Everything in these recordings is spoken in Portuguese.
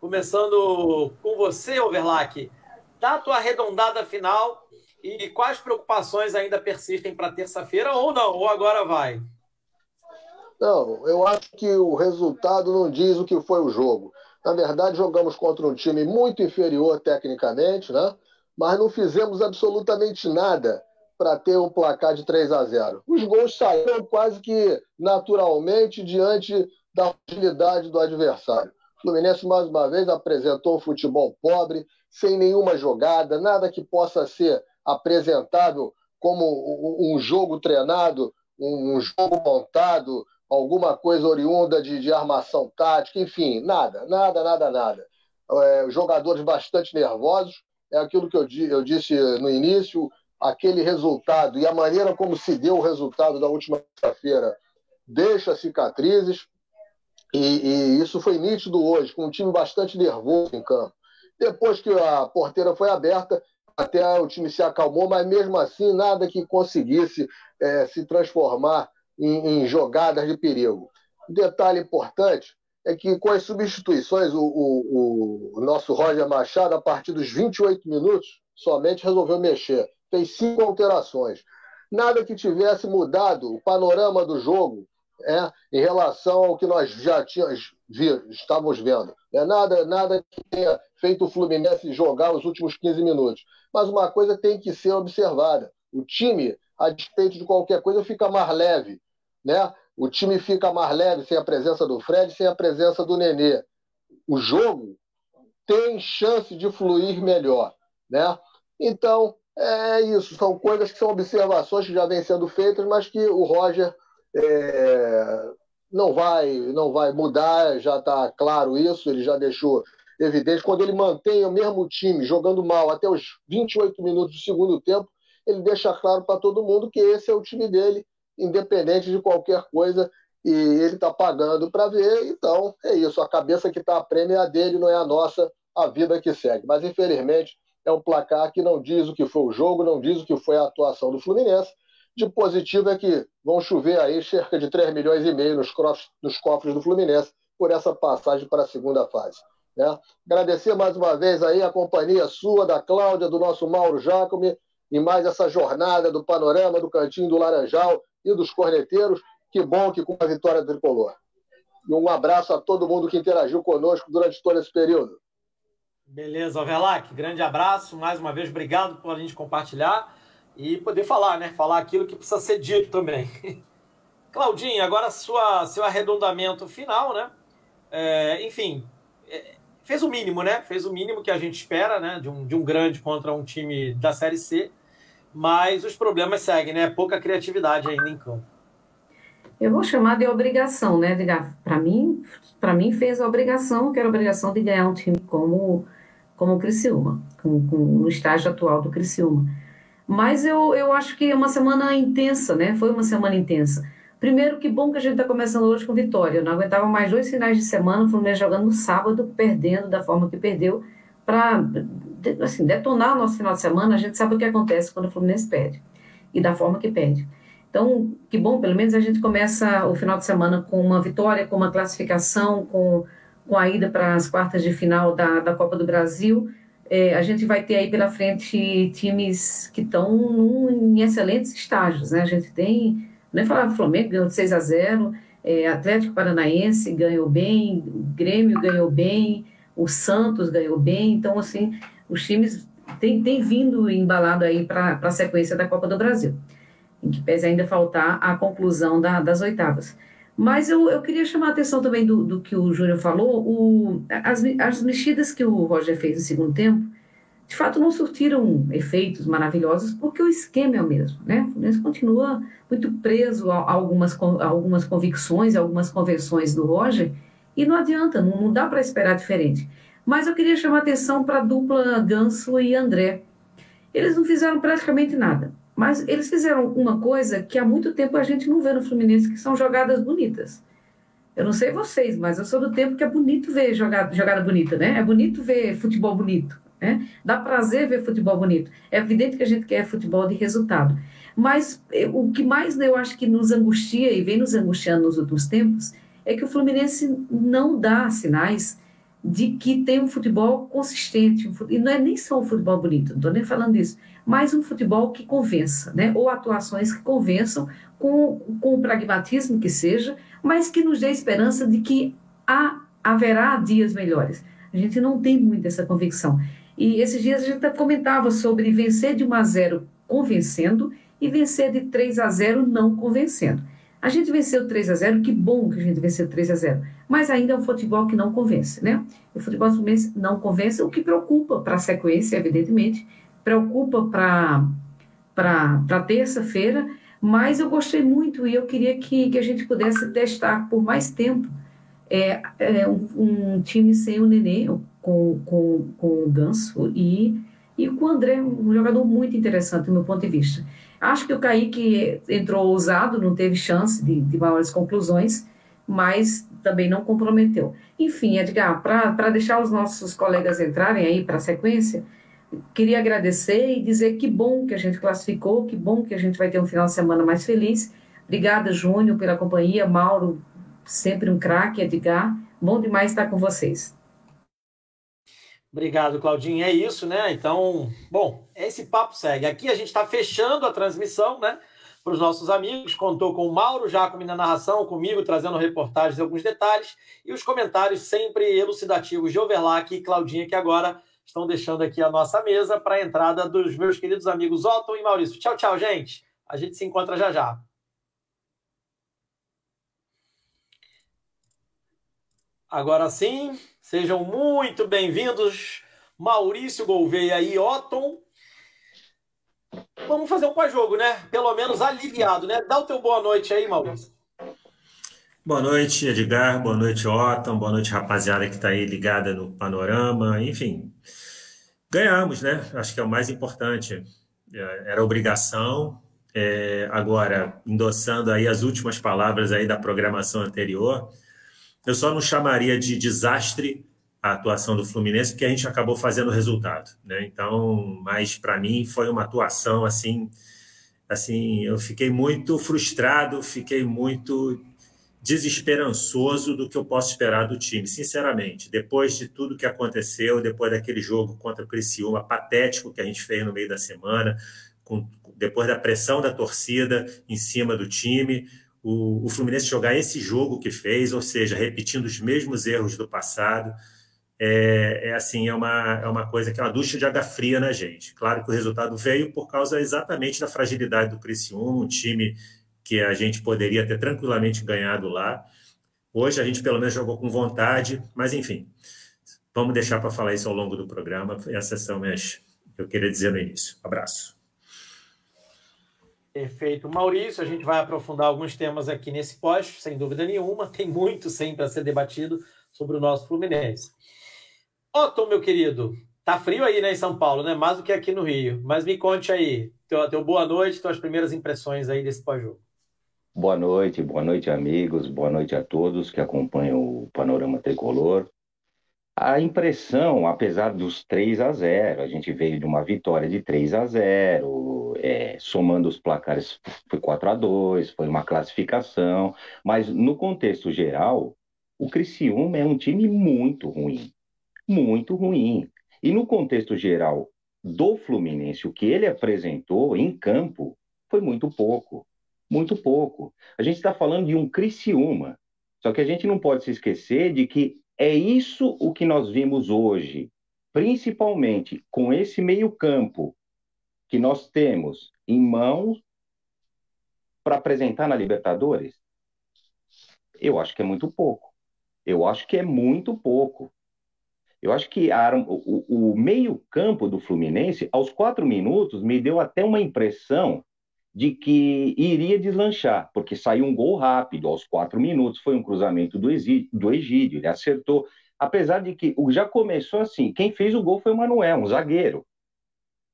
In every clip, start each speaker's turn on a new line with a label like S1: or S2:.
S1: Começando com você, Overlack. Dá tua arredondada final e quais preocupações ainda persistem para terça-feira ou não? Ou agora vai?
S2: Não, eu acho que o resultado não diz o que foi o jogo. Na verdade, jogamos contra um time muito inferior tecnicamente, né? mas não fizemos absolutamente nada para ter um placar de 3 a 0. Os gols saíram quase que naturalmente diante da agilidade do adversário. O Fluminense, mais uma vez, apresentou um futebol pobre, sem nenhuma jogada, nada que possa ser apresentável como um jogo treinado, um jogo montado, alguma coisa oriunda de, de armação tática, enfim, nada, nada, nada, nada. É, jogadores bastante nervosos, é aquilo que eu, eu disse no início, aquele resultado e a maneira como se deu o resultado da última feira deixa cicatrizes, e, e, isso foi nítido hoje, com um time bastante nervoso em campo. Depois que a porteira foi aberta, até o time se acalmou, mas mesmo assim nada que conseguisse é, se transformar em, em jogadas de perigo. Detalhe importante é que com as substituições, o, o, o, nosso Roger Machado, a partir dos 28 minutos, somente resolveu mexer. Fez cinco alterações. Nada que tivesse mudado o panorama do jogo é, em relação ao que nós já tínhamos, estávamos vendo. É nada, nada que tenha feito o Fluminense jogar os últimos 15 minutos. Mas uma coisa tem que ser observada: o time, a despeito de qualquer coisa, fica mais leve né? O time fica mais leve sem a presença do Fred, sem a presença do Nenê. O jogo tem chance de fluir melhor, né? Então, é isso. São coisas que são observações que já vêm sendo feitas, mas que o Roger é, não vai não vai mudar, já está claro isso, ele já deixou evidente. Quando ele mantém o mesmo time jogando mal até os 28 minutos do segundo tempo, ele deixa claro para todo mundo que esse é o time dele independente de qualquer coisa, e ele está pagando para ver, então é isso, a cabeça que está a prêmio é a dele, não é a nossa, a vida que segue. Mas infelizmente é um placar que não diz o que foi o jogo, não diz o que foi a atuação do Fluminense. De positivo é que vão chover aí cerca de 3 milhões e meio nos, nos cofres do Fluminense por essa passagem para a segunda fase. Né? Agradecer mais uma vez aí a companhia sua, da Cláudia, do nosso Mauro Jacome, e mais essa jornada do panorama do Cantinho do Laranjal, e dos corneteiros. Que bom que com a vitória tricolor. E um abraço a todo mundo que interagiu conosco durante todo esse período.
S1: Beleza, Verlac, grande abraço. Mais uma vez, obrigado por a gente compartilhar e poder falar, né? Falar aquilo que precisa ser dito também. Claudinho, agora sua, seu arredondamento final, né? É, enfim, é, fez o mínimo, né? Fez o mínimo que a gente espera, né? De um, de um grande contra um time da Série C mas os problemas seguem, né? Pouca criatividade ainda em campo.
S3: Eu vou chamar de obrigação, né, Para mim, para mim fez a obrigação, que era a obrigação de ganhar um time como como o Criciúma, com, com, no estágio atual do Criciúma. Mas eu, eu acho que é uma semana intensa, né? Foi uma semana intensa. Primeiro, que bom que a gente está começando hoje com vitória. Eu não aguentava mais dois finais de semana, o Fluminense jogando no sábado, perdendo da forma que perdeu, para assim, detonar o nosso final de semana, a gente sabe o que acontece quando o Fluminense perde e da forma que perde. Então, que bom, pelo menos a gente começa o final de semana com uma vitória, com uma classificação, com, com a ida para as quartas de final da, da Copa do Brasil. É, a gente vai ter aí pela frente times que estão em excelentes estágios, né? A gente tem, nem falar Flamengo ganhou de 6 a 0, é, Atlético Paranaense ganhou bem, Grêmio ganhou bem, o Santos ganhou bem, então assim, os times têm, têm vindo embalado aí para a sequência da Copa do Brasil, em que pese ainda faltar a conclusão da, das oitavas. Mas eu, eu queria chamar a atenção também do, do que o Júnior falou, o, as, as mexidas que o Roger fez no segundo tempo, de fato não surtiram efeitos maravilhosos, porque o esquema é o mesmo, né? O Fluminense continua muito preso a, a algumas, a algumas convicções, a algumas convenções do Roger, e não adianta, não, não dá para esperar diferente. Mas eu queria chamar atenção para a dupla Ganso e André. Eles não fizeram praticamente nada, mas eles fizeram uma coisa que há muito tempo a gente não vê no Fluminense, que são jogadas bonitas. Eu não sei vocês, mas eu sou do tempo que é bonito ver jogada, jogada bonita, né? É bonito ver futebol bonito, né? Dá prazer ver futebol bonito. É evidente que a gente quer futebol de resultado. Mas eh, o que mais eu acho que nos angustia e vem nos angustiando nos últimos tempos é que o Fluminense não dá sinais de que tem um futebol consistente, um futebol, e não é nem só um futebol bonito, não estou nem falando disso, mas um futebol que convença, né? ou atuações que convençam com, com o pragmatismo que seja, mas que nos dê esperança de que há, haverá dias melhores. A gente não tem muito essa convicção. E esses dias a gente comentava sobre vencer de 1 a 0 convencendo e vencer de 3 a 0 não convencendo. A gente venceu 3 a 0 que bom que a gente venceu 3 a 0 mas ainda é um futebol que não convence, né? O futebol fluminense não convence, o que preocupa para a sequência, evidentemente, preocupa para terça-feira, mas eu gostei muito e eu queria que, que a gente pudesse testar por mais tempo é, é um, um, time sem o Nenê, com, com, com o Ganso e, e com o André, um jogador muito interessante do meu ponto de vista. Acho que o Kaique entrou ousado, não teve chance de, de maiores conclusões, mas também não comprometeu. Enfim, Edgar, para deixar os nossos colegas entrarem aí para a sequência, queria agradecer e dizer que bom que a gente classificou, que bom que a gente vai ter um final de semana mais feliz. Obrigada, Júnior, pela companhia. Mauro, sempre um craque, Edgar. Bom demais estar com vocês.
S1: Obrigado, Claudinho. É isso, né? Então, bom, esse papo segue. Aqui a gente está fechando a transmissão, né? para os nossos amigos. Contou com o Mauro Jacome na narração, comigo trazendo reportagens e alguns detalhes, e os comentários sempre elucidativos de Overlack e Claudinha, que agora estão deixando aqui a nossa mesa para a entrada dos meus queridos amigos Otton e Maurício. Tchau, tchau, gente. A gente se encontra já já. Agora sim, sejam muito bem-vindos, Maurício Gouveia e Otton vamos fazer um pós-jogo, né? Pelo menos aliviado, né? Dá o teu boa noite aí, Maurício.
S4: Boa noite, Edgar. Boa noite, Otton. Boa noite, rapaziada que está aí ligada no panorama. Enfim, ganhamos, né? Acho que é o mais importante. É, era obrigação. É, agora, endossando aí as últimas palavras aí da programação anterior, eu só não chamaria de desastre a atuação do Fluminense, porque a gente acabou fazendo o resultado, né? Então, mas para mim foi uma atuação assim, assim, eu fiquei muito frustrado, fiquei muito desesperançoso do que eu posso esperar do time, sinceramente. Depois de tudo que aconteceu, depois daquele jogo contra o Criciúma patético que a gente fez no meio da semana, com, depois da pressão da torcida em cima do time, o, o Fluminense jogar esse jogo que fez, ou seja, repetindo os mesmos erros do passado, é, é, assim, é uma, é uma coisa que é uma ducha de água fria na gente. Claro que o resultado veio por causa exatamente da fragilidade do Criciúma, um time que a gente poderia ter tranquilamente ganhado lá. Hoje a gente pelo menos jogou com vontade, mas enfim, vamos deixar para falar isso ao longo do programa. Essas são minhas eu queria dizer no início. Abraço.
S1: Perfeito. Maurício, a gente vai aprofundar alguns temas aqui nesse post, sem dúvida nenhuma. Tem muito sempre a ser debatido sobre o nosso Fluminense. Otto, meu querido, tá frio aí, né, em São Paulo, né? Mais do que aqui no Rio. Mas me conte aí, teu, teu boa noite, tuas primeiras impressões aí desse pós-jogo.
S5: Boa noite, boa noite, amigos, boa noite a todos que acompanham o Panorama Tricolor. A impressão, apesar dos 3 a 0, a gente veio de uma vitória de 3 a 0, é, somando os placares foi 4 a 2, foi uma classificação, mas no contexto geral, o Criciúma é um time muito ruim muito ruim. E no contexto geral do Fluminense, o que ele apresentou em campo foi muito pouco. Muito pouco. A gente está falando de um Criciúma. Só que a gente não pode se esquecer de que é isso o que nós vimos hoje, principalmente com esse meio-campo que nós temos em mãos para apresentar na Libertadores. Eu acho que é muito pouco. Eu acho que é muito pouco. Eu acho que a, o, o meio-campo do Fluminense, aos quatro minutos, me deu até uma impressão de que iria deslanchar, porque saiu um gol rápido aos quatro minutos, foi um cruzamento do, Exídio, do Egídio, ele acertou. Apesar de que já começou assim, quem fez o gol foi o Manuel, um zagueiro.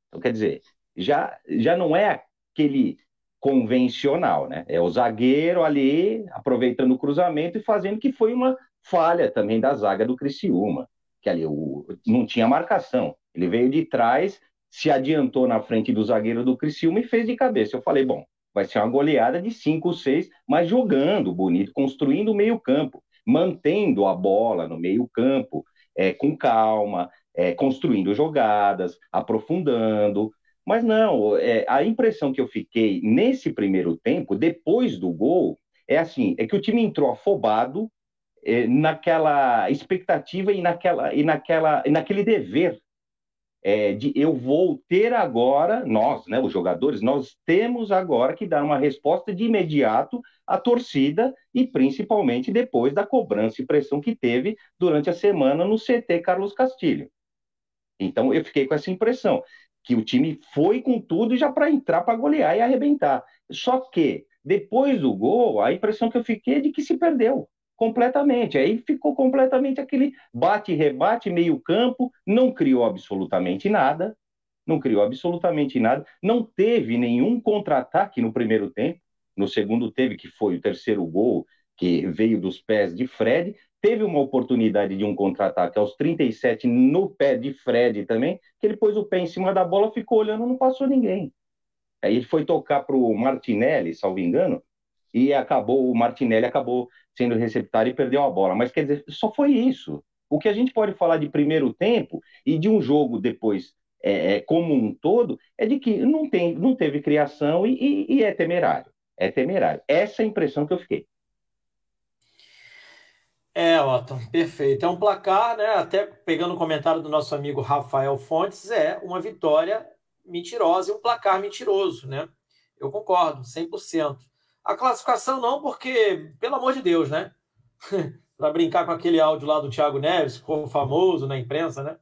S5: Então, quer dizer, já, já não é aquele convencional, né? É o zagueiro ali aproveitando o cruzamento e fazendo que foi uma falha também da zaga do Criciúma que ali o, não tinha marcação. Ele veio de trás, se adiantou na frente do zagueiro do Criciúma e fez de cabeça. Eu falei, bom, vai ser uma goleada de 5 ou 6, mas jogando bonito, construindo o meio campo, mantendo a bola no meio campo, é, com calma, é, construindo jogadas, aprofundando. Mas não, é, a impressão que eu fiquei nesse primeiro tempo, depois do gol, é assim, é que o time entrou afobado é, naquela expectativa e naquela e naquela e naquele dever é, de eu vou ter agora, nós, né, os jogadores, nós temos agora que dar uma resposta de imediato à torcida e principalmente depois da cobrança e pressão que teve durante a semana no CT Carlos Castilho. Então eu fiquei com essa impressão que o time foi com tudo já para entrar para golear e arrebentar. Só que depois do gol, a impressão que eu fiquei é de que se perdeu completamente. Aí ficou completamente aquele bate-rebate, meio-campo, não criou absolutamente nada, não criou absolutamente nada, não teve nenhum contra-ataque no primeiro tempo, no segundo teve, que foi o terceiro gol, que veio dos pés de Fred, teve uma oportunidade de um contra-ataque aos 37 no pé de Fred também, que ele pôs o pé em cima da bola, ficou olhando, não passou ninguém. Aí ele foi tocar para o Martinelli, salvo engano, e acabou, o Martinelli acabou sendo receptário e perdeu a bola. Mas quer dizer, só foi isso. O que a gente pode falar de primeiro tempo e de um jogo depois é, é como um todo é de que não, tem, não teve criação e, e, e é temerário. É temerário. Essa é a impressão que eu fiquei.
S1: É, Otton, perfeito. É um placar, né? Até pegando o comentário do nosso amigo Rafael Fontes, é uma vitória mentirosa e um placar mentiroso, né? Eu concordo, 100%. A classificação não, porque, pelo amor de Deus, né? para brincar com aquele áudio lá do Thiago Neves, ficou famoso na imprensa, né?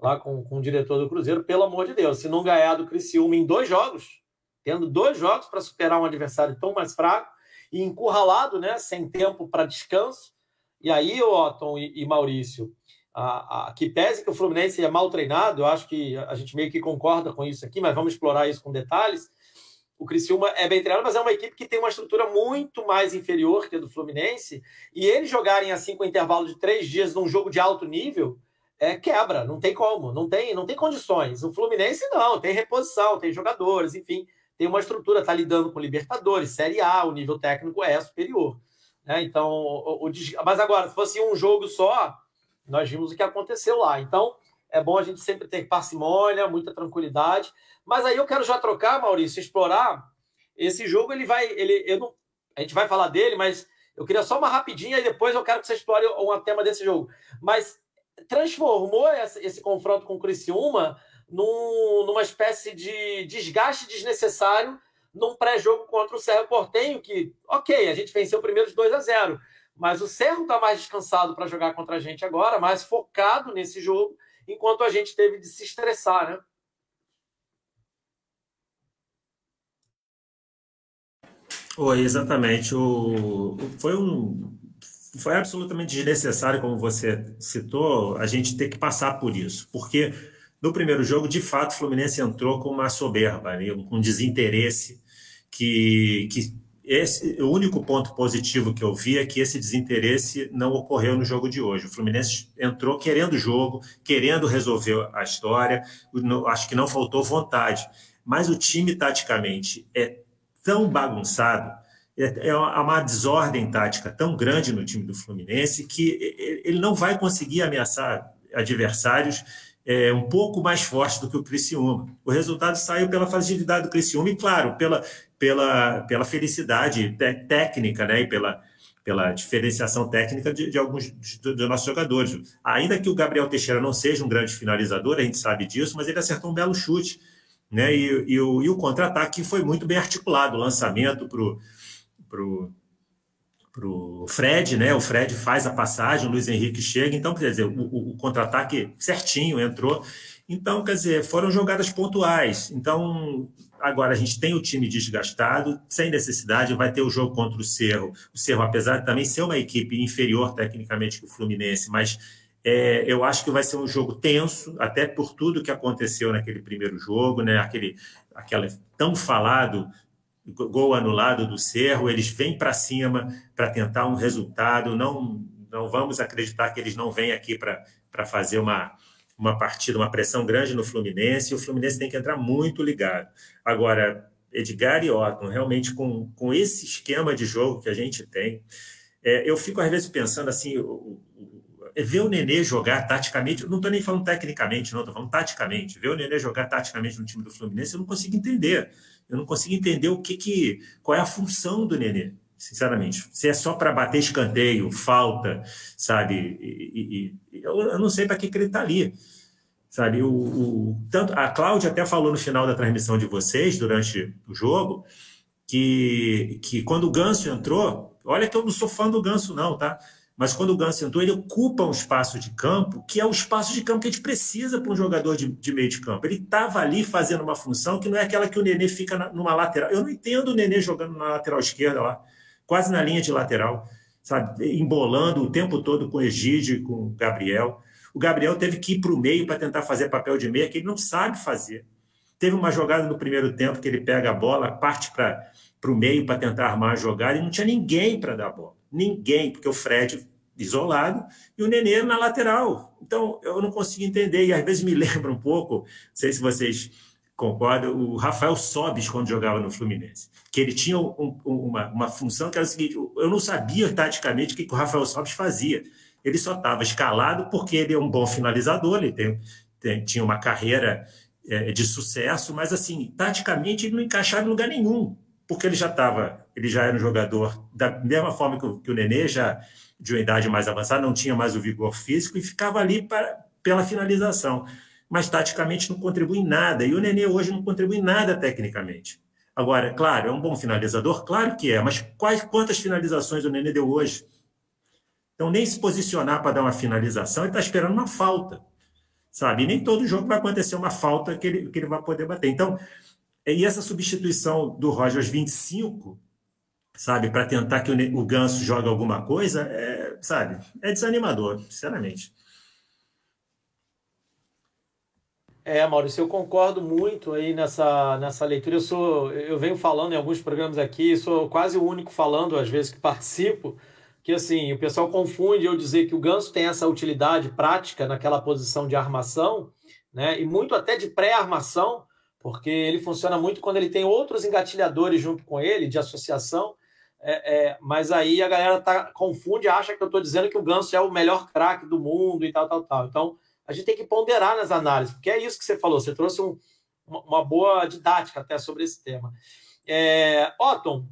S1: Lá com, com o diretor do Cruzeiro, pelo amor de Deus, se não ganhar do Criciúma em dois jogos, tendo dois jogos para superar um adversário tão mais fraco e encurralado, né? Sem tempo para descanso. E aí, Otton e, e Maurício, a, a, que pese que o Fluminense é mal treinado, eu acho que a gente meio que concorda com isso aqui, mas vamos explorar isso com detalhes o Criciúma é bem treinado, mas é uma equipe que tem uma estrutura muito mais inferior que a do Fluminense. E eles jogarem assim com intervalo de três dias num jogo de alto nível, é quebra, não tem como, não tem, não tem condições. O Fluminense não, tem reposição, tem jogadores, enfim, tem uma estrutura, está lidando com Libertadores, Série A, o nível técnico é superior. Né? Então, o, o, mas agora, se fosse um jogo só, nós vimos o que aconteceu lá. Então, é bom a gente sempre ter parcimônia, muita tranquilidade. Mas aí eu quero já trocar, Maurício, explorar esse jogo. Ele vai, ele, eu não, a gente vai falar dele, mas eu queria só uma rapidinha e depois eu quero que você explore um tema desse jogo. Mas transformou esse, esse confronto com o Criciúma num, numa espécie de desgaste desnecessário num pré-jogo contra o Cerro Portenho, que, ok, a gente venceu o primeiro de 2 a 0 mas o Cerro está mais descansado para jogar contra a gente agora, mais focado nesse jogo, enquanto a gente teve de se estressar, né?
S4: Oi, exatamente. O, foi um foi absolutamente desnecessário, como você citou, a gente ter que passar por isso, porque no primeiro jogo, de fato, o Fluminense entrou com uma soberba, né, um desinteresse que, que esse, o único ponto positivo que eu vi é que esse desinteresse não ocorreu no jogo de hoje. O Fluminense entrou querendo o jogo, querendo resolver a história. Acho que não faltou vontade. Mas o time, taticamente, é tão bagunçado, é, é uma desordem tática tão grande no time do Fluminense que ele não vai conseguir ameaçar adversários é, um pouco mais fortes do que o Criciúma. O resultado saiu pela fragilidade do Criciúma e, claro, pela, pela, pela felicidade técnica né, e pela, pela diferenciação técnica de, de alguns dos nossos jogadores. Ainda que o Gabriel Teixeira não seja um grande finalizador, a gente sabe disso, mas ele acertou um belo chute. Né? E, e o, e o contra-ataque foi muito bem articulado, o lançamento para o pro, pro Fred, né? O Fred faz a passagem, o Luiz Henrique chega, então, quer dizer, o, o, o contra-ataque certinho entrou. Então, quer dizer, foram jogadas pontuais. Então, Agora a gente tem o time desgastado, sem necessidade, vai ter o jogo contra o Cerro. O Cerro, apesar de também ser uma equipe inferior tecnicamente que o Fluminense, mas é, eu acho que vai ser um jogo tenso, até por tudo que aconteceu naquele primeiro jogo, né? Aquele, aquele tão falado gol anulado do Cerro, eles vêm para cima para tentar um resultado. Não, não vamos acreditar que eles não vêm aqui para fazer uma uma partida, uma pressão grande no Fluminense, e o Fluminense tem que entrar muito ligado. Agora, Edgar e Otton, realmente com, com esse esquema de jogo que a gente tem, é, eu fico às vezes pensando assim, é ver o Nenê jogar taticamente, não estou nem falando tecnicamente, não, estou falando taticamente. Ver o Nenê jogar taticamente no time do Fluminense, eu não consigo entender. Eu não consigo entender o que, que qual é a função do Nenê, sinceramente. Se é só para bater escanteio, falta, sabe? E, e, eu, eu, não sei para que, que ele está ali. Sabe, o, o, tanto a Cláudia até falou no final da transmissão de vocês, durante o jogo, que, que quando o Ganso entrou, olha que eu não sou fã do Ganso, não, tá? Mas quando o Ganso entrou, ele ocupa um espaço de campo que é o espaço de campo que a gente precisa para um jogador de, de, meio de campo. Ele estava ali fazendo uma função que não é aquela que o Nenê fica na, numa lateral. Eu não entendo o Nenê jogando na lateral esquerda lá, quase na linha de lateral, sabe? Embolando o tempo todo com o Egídio e com o Gabriel. O Gabriel teve que ir para o meio para tentar fazer papel de meia, que ele não sabe fazer. Teve uma jogada no primeiro tempo que ele pega a bola, parte para o meio para tentar armar a jogada e não tinha ninguém para dar a bola ninguém, porque o Fred isolado e o Nenê na lateral. Então, eu não consigo entender, e às vezes me lembra um pouco, não sei se vocês concordam, o Rafael Sobis, quando jogava no Fluminense, que ele tinha um, uma, uma função que era o seguinte, eu não sabia taticamente o que, que o Rafael Sobis fazia. Ele só estava escalado porque ele é um bom finalizador, ele tem, tem tinha uma carreira é, de sucesso, mas assim, taticamente ele não encaixava em lugar nenhum porque ele já estava, ele já era um jogador da mesma forma que o, que o Nenê, já de uma idade mais avançada, não tinha mais o vigor físico e ficava ali para, pela finalização. Mas taticamente não contribui em nada. E o Nenê hoje não contribui em nada tecnicamente. Agora, claro, é um bom finalizador? Claro que é, mas quais, quantas finalizações o Nenê deu hoje? Então, nem se posicionar para dar uma finalização, ele está esperando uma falta, sabe? E nem todo jogo vai acontecer uma falta que ele, que ele vai poder bater. Então, e essa substituição do Roger aos 25, sabe, para tentar que o, Ganso jogue alguma coisa, é, sabe, é desanimador, sinceramente.
S1: É, Maurício, eu concordo muito aí nessa, nessa leitura. Eu sou, eu venho falando em alguns programas aqui, sou quase o único falando às vezes que participo, que assim, o pessoal confunde eu dizer que o Ganso tem essa utilidade prática naquela posição de armação, né? E muito até de pré-armação, porque ele funciona muito quando ele tem outros engatilhadores junto com ele, de associação. É, é, mas aí a galera tá, confunde, acha que eu estou dizendo que o Ganso é o melhor craque do mundo e tal, tal, tal. Então, a gente tem que ponderar nas análises, porque é isso que você falou, você trouxe um, uma boa didática até sobre esse tema. É, Otton,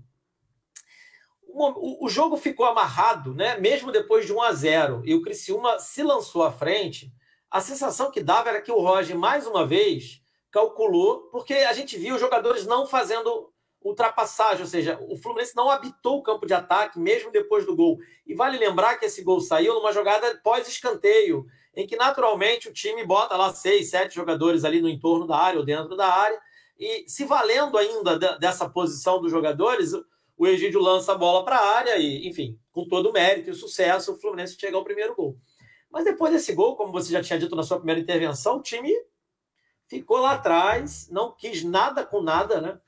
S1: o, jogo ficou amarrado, né? mesmo depois de 1 a 0 e o Criciúma se lançou à frente, a sensação que dava era que o Roger, mais uma vez, calculou, porque a gente viu jogadores não fazendo ultrapassagem, ou seja, o Fluminense não habitou o campo de ataque mesmo depois do gol. E vale lembrar que esse gol saiu numa jogada pós-escanteio, em que naturalmente o time bota lá seis, sete jogadores ali no entorno da área ou dentro da área, e se valendo ainda dessa posição dos jogadores, o Egídio lança a bola para a área e, enfim, com todo o mérito e sucesso, o Fluminense chega ao primeiro gol. Mas depois desse gol, como você já tinha dito na sua primeira intervenção, o time ficou lá atrás, não quis nada com nada, né?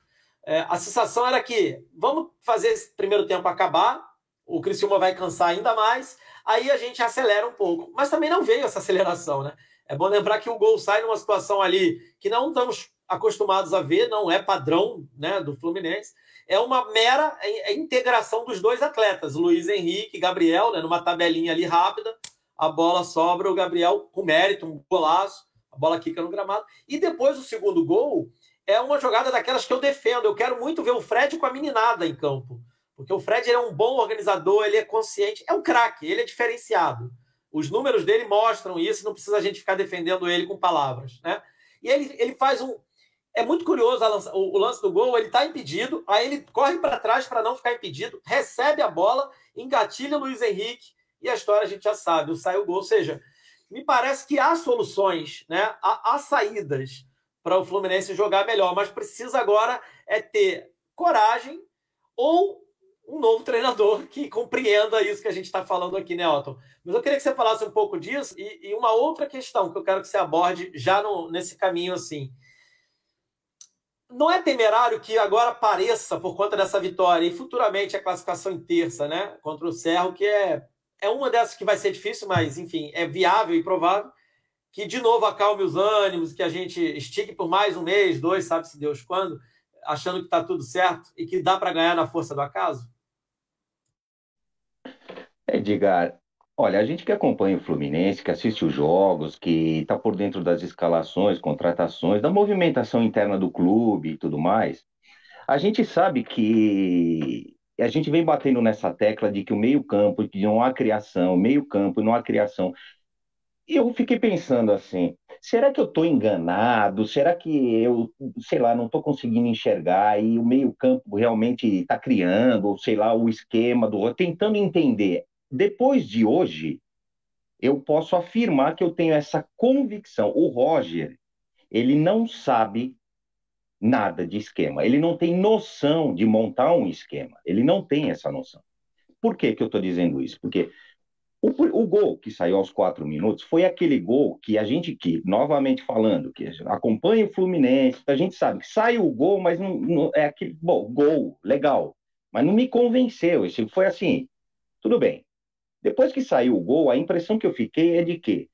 S1: É, a sensação era que vamos fazer esse primeiro tempo acabar, o Criciúma vai cansar ainda mais, aí a gente acelera um pouco. Mas também não veio essa aceleração, né? É bom lembrar que o gol sai numa situação ali que não estamos acostumados a ver, não é padrão né, do Fluminense. É uma mera é, é integração dos dois atletas, Luiz Henrique e Gabriel, né, numa tabelinha ali rápida. A bola sobra, o Gabriel com mérito, um golaço a bola quica no gramado. E depois o segundo gol é uma jogada daquelas que eu defendo. Eu quero muito ver o Fred com a meninada em campo. Porque o Fred é um bom organizador, ele é consciente, é um craque, ele é diferenciado. Os números dele mostram isso, não precisa a gente ficar defendendo ele com palavras. Né? E ele, ele faz um. É muito curioso lança, o, o, lance do gol, ele está impedido, aí ele corre para trás para não ficar impedido, recebe a bola, engatilha o Luiz Henrique, e a história a gente já sabe, sai o gol. Ou seja, me parece que há soluções, né? há, há saídas para o Fluminense jogar melhor, mas precisa agora é ter coragem ou um novo treinador que compreenda isso que a gente está falando aqui, né, Otton? Mas eu queria que você falasse um pouco disso e, e uma outra questão que eu quero que você aborde já no, nesse caminho assim. Não é temerário que agora pareça, por conta dessa vitória, e futuramente a classificação em terça, né, contra o Cerro, que é é uma dessas que vai ser difícil, mas, enfim, é viável e provável que, de novo, acalme os ânimos, que a gente estique por mais um mês, dois, sabe-se Deus quando, achando que está tudo certo e que dá para ganhar na força do acaso?
S5: Edgar, Olha, a gente que acompanha o Fluminense, que assiste os jogos, que está por dentro das escalações, contratações, da movimentação interna do clube e tudo mais, a gente sabe que a gente vem batendo nessa tecla de que o meio-campo, que não há criação, meio-campo, não há criação. E eu fiquei pensando assim: será que eu estou enganado? Será que eu, sei lá, não estou conseguindo enxergar e o meio-campo realmente está criando, sei lá, o esquema do tentando entender. Depois de hoje, eu posso afirmar que eu tenho essa convicção. O Roger, ele não sabe nada de esquema. Ele não tem noção de montar um esquema. Ele não tem essa noção. Por que, que eu estou dizendo isso? Porque o, o, gol que saiu aos quatro minutos foi aquele gol que a gente, que, novamente falando, que acompanha o Fluminense, a gente sabe que sai o gol, mas não, não é aquele, bom, gol, legal, mas não me convenceu. Esse foi assim, tudo bem. Depois que saiu o gol, a impressão que eu fiquei é de que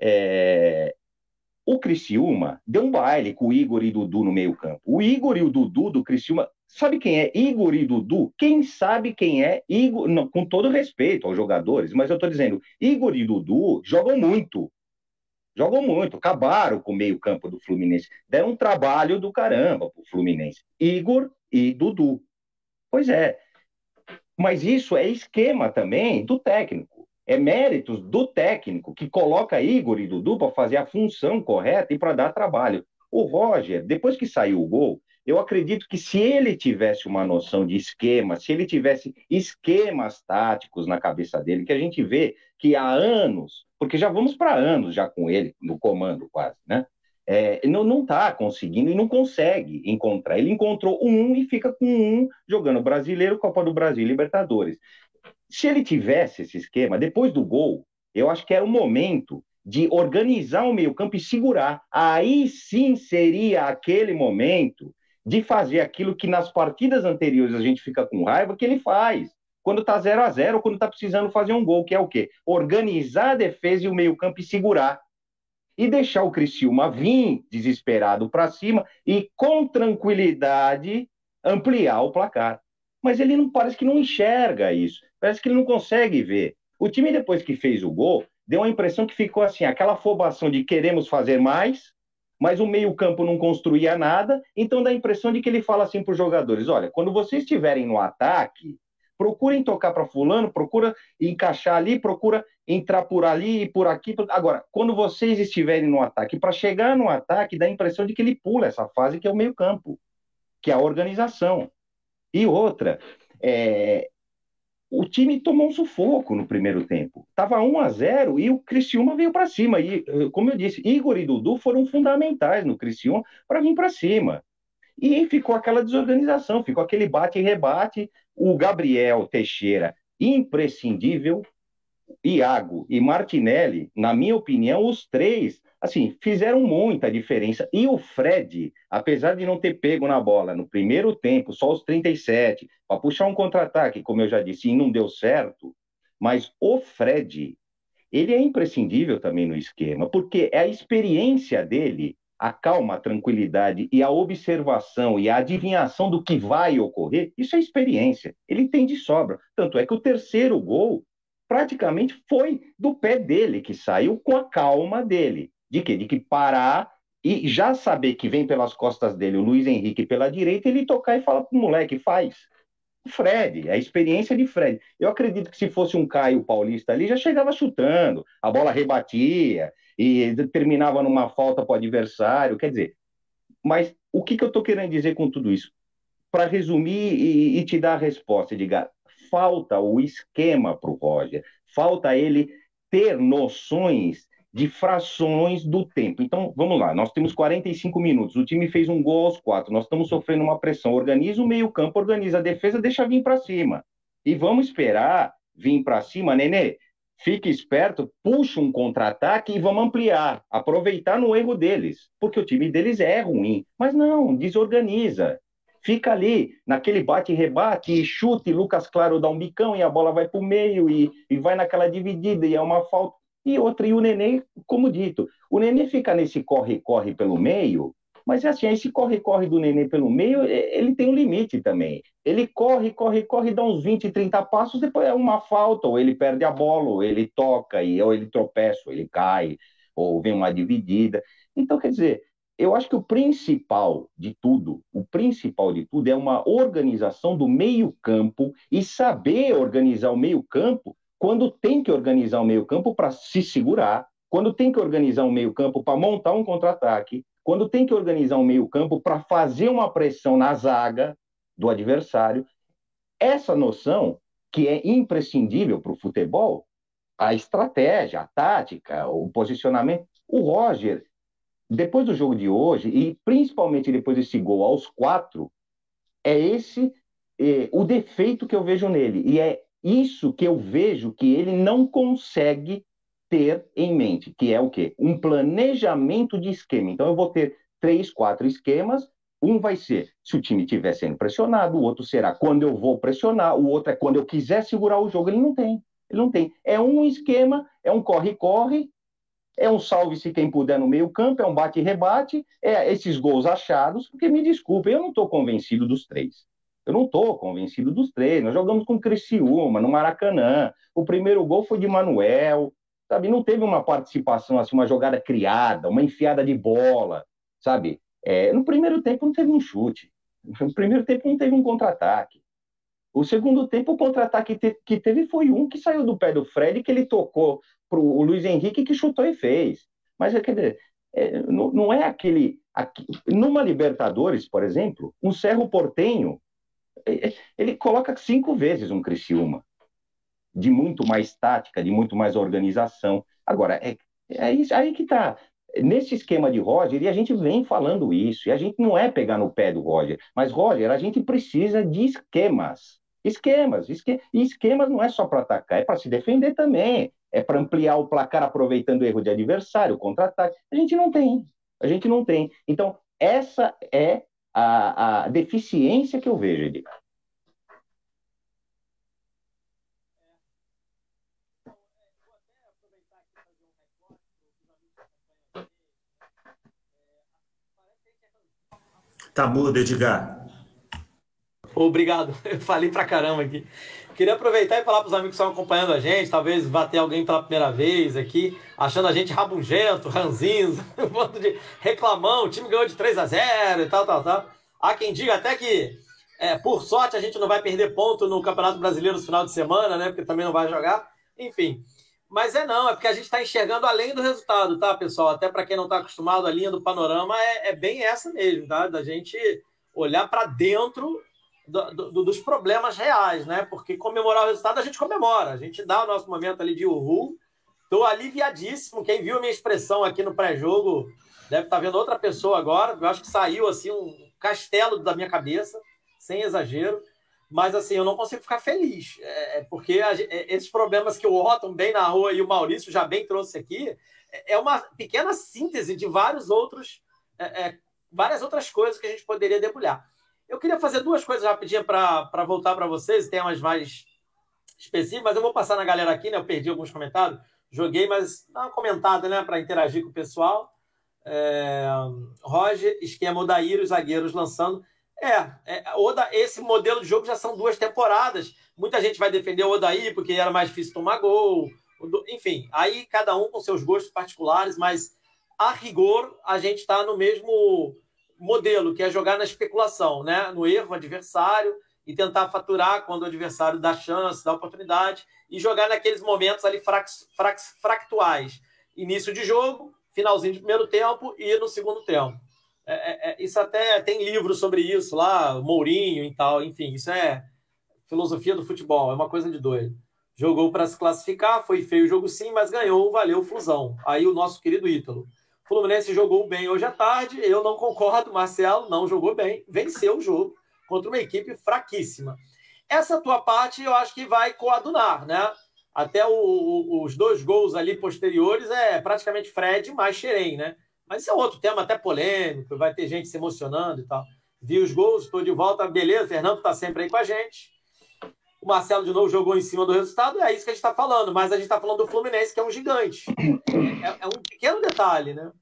S5: é, o Criciúma deu um baile com o Igor e Dudu no meio-campo. O Igor e o Dudu do Criciúma. Sabe quem é Igor e Dudu? Quem sabe quem é Igor? Não, com todo respeito aos jogadores, mas eu estou dizendo, Igor e Dudu jogam muito. Jogam muito, acabaram com o meio-campo do Fluminense. Deram um trabalho do caramba pro Fluminense. Igor e Dudu. Pois é. Mas isso é esquema também do técnico é méritos do técnico que coloca Igor e Dudu para fazer a função correta e para dar trabalho. O Roger, depois que saiu o gol, eu acredito que se ele tivesse uma noção de esquema, se ele tivesse esquemas táticos na cabeça dele, que a gente vê que há anos, porque já vamos para anos já com ele no comando quase, né? É, não está conseguindo e não consegue encontrar. Ele encontrou um e fica com um jogando Brasileiro, Copa do Brasil, Libertadores. Se ele tivesse esse esquema, depois do gol, eu acho que era o momento de organizar o meio-campo e segurar. Aí sim seria aquele momento de fazer aquilo que nas partidas anteriores a gente fica com raiva que ele faz. Quando está 0 a 0 ou quando está precisando fazer um gol, que é o quê? Organizar a defesa e o meio-campo e segurar. E deixar o Criciúma vir desesperado para cima e com tranquilidade ampliar o placar mas ele não parece que não enxerga isso, parece que ele não consegue ver. O time, depois que fez o gol, deu a impressão que ficou assim, aquela afobação de queremos fazer mais, mas o meio-campo não construía nada, então dá a impressão de que ele fala assim para os jogadores: olha, quando vocês estiverem no ataque, procurem tocar para fulano, procura encaixar ali, procura entrar por ali e por aqui. Agora, quando vocês estiverem no ataque, para chegar no ataque, dá a impressão de que ele pula essa fase que é o meio-campo, que é a organização. E outra, é, o time tomou um sufoco no primeiro tempo. Tava 1 a 0 e o Criciúma veio para cima. E, como eu disse, Igor e Dudu foram fundamentais no Criciúma para vir para cima. E ficou aquela desorganização, ficou aquele bate e rebate. O Gabriel Teixeira, imprescindível. Iago e Martinelli, na minha opinião, os três assim, fizeram muita diferença. E o Fred, apesar de não ter pego na bola no primeiro tempo, só os 37, para puxar um contra-ataque, como eu já disse, e não deu certo, mas o Fred, ele é imprescindível também no esquema, porque é a experiência dele, a calma, a tranquilidade e a observação e a adivinhação do que vai ocorrer, isso é experiência. Ele tem de sobra. Tanto é que o terceiro gol praticamente foi do pé dele que saiu com a calma dele. De quê? De que parar e já saber que vem pelas costas dele o Luiz Henrique pela direita, ele tocar e falar pro moleque, faz. O Fred, a experiência de Fred. Eu acredito que se fosse um Caio Paulista ali, já chegava chutando, a bola rebatia e terminava numa falta para o adversário. Quer dizer, mas o que, que eu estou querendo dizer com tudo isso? Para resumir e, e, te dar a resposta, diga, falta o esquema para o Roger, falta ele ter noções de frações do tempo. Então, vamos lá, nós temos 45 minutos, o time fez um gol aos quatro, nós estamos sofrendo uma pressão, organiza o meio campo, organiza a defesa, deixa vir para cima. E vamos esperar vir para cima, Nenê, fique esperto, puxa um contra-ataque e vamos ampliar, aproveitar no erro deles, porque o time deles é ruim, mas não, desorganiza. Fica ali, naquele bate-rebate, chute, Lucas Claro dá um bicão e a bola vai para o meio e, e vai naquela dividida e é uma falta e outra, e o Nenê, como dito, o Nenê fica nesse corre-corre pelo meio, Mas assim, esse corre-corre do Nenê pelo meio, ele tem um limite também. Ele corre, corre, corre, dá uns 20, 30 passos, depois é uma falta, ou ele perde a bola, ou ele toca, e, ou ele tropeça, ou ele cai, ou vem uma dividida. Então, quer dizer, eu acho que o principal de tudo, o principal de tudo é uma organização do meio-campo e saber organizar o meio-campo quando tem que organizar o meio-campo para se segurar, quando tem que organizar um meio-campo para montar um contra-ataque, quando tem que organizar um meio-campo para fazer uma pressão na zaga do adversário. Essa noção, que é imprescindível para o futebol, a estratégia, a tática, o posicionamento. O Roger, depois do jogo de hoje, e principalmente depois desse gol aos quatro, é esse é, o defeito que eu vejo nele. E é isso que eu vejo que ele não consegue ter em mente, que é o quê? Um planejamento de esquema. Então, eu vou ter três, quatro esquemas. Um vai ser se o time estiver sendo pressionado, o outro será quando eu vou pressionar, o outro é quando eu quiser segurar o jogo. Ele não tem. Ele não tem. É um esquema, é um corre-corre, é um salve-se quem puder no meio-campo, é um bate-rebate, é esses gols achados, porque me desculpem, eu não estou convencido dos três. Eu não estou convencido dos três. Nós jogamos com Criciúma, no Maracanã. O primeiro gol foi de Manuel, sabe? Não teve uma participação, assim, uma jogada criada, uma enfiada de bola, sabe? É, no primeiro tempo não teve um chute. No primeiro tempo não teve um contra-ataque. O segundo tempo, o contra-ataque que teve foi um que saiu do pé do Fred, que ele tocou para o Luiz Henrique, que chutou e fez. Mas, quer dizer, é, não, não, é aquele... Aqui, numa Libertadores, por exemplo, um Cerro Portenho, é, é, ele coloca cinco vezes um Criciúma de muito mais tática, de muito mais organização. Agora, é, é isso, aí que está. Nesse esquema de Roger, e a gente vem falando isso, e a gente não é pegar no pé do Roger, mas, Roger, a gente precisa de esquemas. Esquemas. Esque... E esquemas não é só para atacar, é para se defender também. É para ampliar o placar aproveitando o erro de adversário, contra-ataque. A gente não tem. A gente não tem. Então, essa é a, a deficiência que eu vejo, Edgar.
S4: Tá mudo, Edgar.
S1: Obrigado. Eu falei pra caramba aqui. Queria aproveitar e falar para os amigos que estão acompanhando a gente, talvez vá ter alguém pela primeira vez aqui, achando a gente rabugento, ranzinho, um monte de reclamão, o time ganhou de 3 a 0 e tal, tal, tal. Há quem diga até que, é, por sorte, a gente não vai perder ponto no Campeonato Brasileiro no final de semana, né? Porque também não vai jogar. Enfim. Mas é não, é porque a gente está enxergando além do resultado, tá, pessoal? Até para quem não está acostumado, a linha do panorama é, é bem essa mesmo, tá? Da gente olhar para dentro do, do, dos problemas reais, né? Porque comemorar o resultado a gente comemora, a gente dá o nosso momento ali de uhul. Estou aliviadíssimo. Quem viu a minha expressão aqui no pré-jogo deve estar tá vendo outra pessoa agora. Eu acho que saiu assim um castelo da minha cabeça, sem exagero. Mas assim, eu não consigo ficar feliz, é, é porque a, é, esses problemas que o Otton bem na rua e o Maurício já bem trouxe aqui é, é uma pequena síntese de vários outros, é, várias outras coisas que a gente poderia debulhar. Eu queria fazer duas coisas rapidinho para voltar para vocês, temas mais específicos, mas eu vou passar na galera aqui, né? Eu perdi alguns comentários, joguei, mas dá uma comentada, né? Para interagir com o pessoal. É, Roger, esquema Odair, os zagueiros lançando. É, é Oda, esse modelo de jogo já são duas temporadas. Muita gente vai defender o Odair porque era mais difícil tomar gol. Enfim, aí cada um com seus gostos particulares, mas a rigor a gente está no mesmo modelo, que é jogar na especulação, né? no erro adversário e tentar faturar quando o adversário dá chance, dá oportunidade, e jogar naqueles momentos ali frax, frax, fractuais. Início de jogo, finalzinho de primeiro tempo e no segundo tempo. É, é, é, isso até tem livro sobre isso lá, Mourinho e tal, enfim, isso é filosofia do futebol, é uma coisa de doido. Jogou para se classificar, foi feio o jogo sim, mas ganhou, valeu fusão. Aí o nosso querido Ítalo. Fluminense jogou bem hoje à tarde. Eu não concordo. Marcelo não jogou bem. Venceu o jogo contra uma equipe fraquíssima. Essa tua parte eu acho que vai coadunar, né? Até o, o, os dois gols ali posteriores é praticamente Fred mais Xerém, né? Mas isso é outro tema até polêmico, vai ter gente se emocionando e tal. Vi os gols, estou de volta, beleza, Fernando está sempre aí com a gente. O Marcelo de novo jogou em cima do resultado, é isso que a gente está falando, mas a gente está falando do Fluminense, que é um gigante. É, é, um pequeno detalhe, né?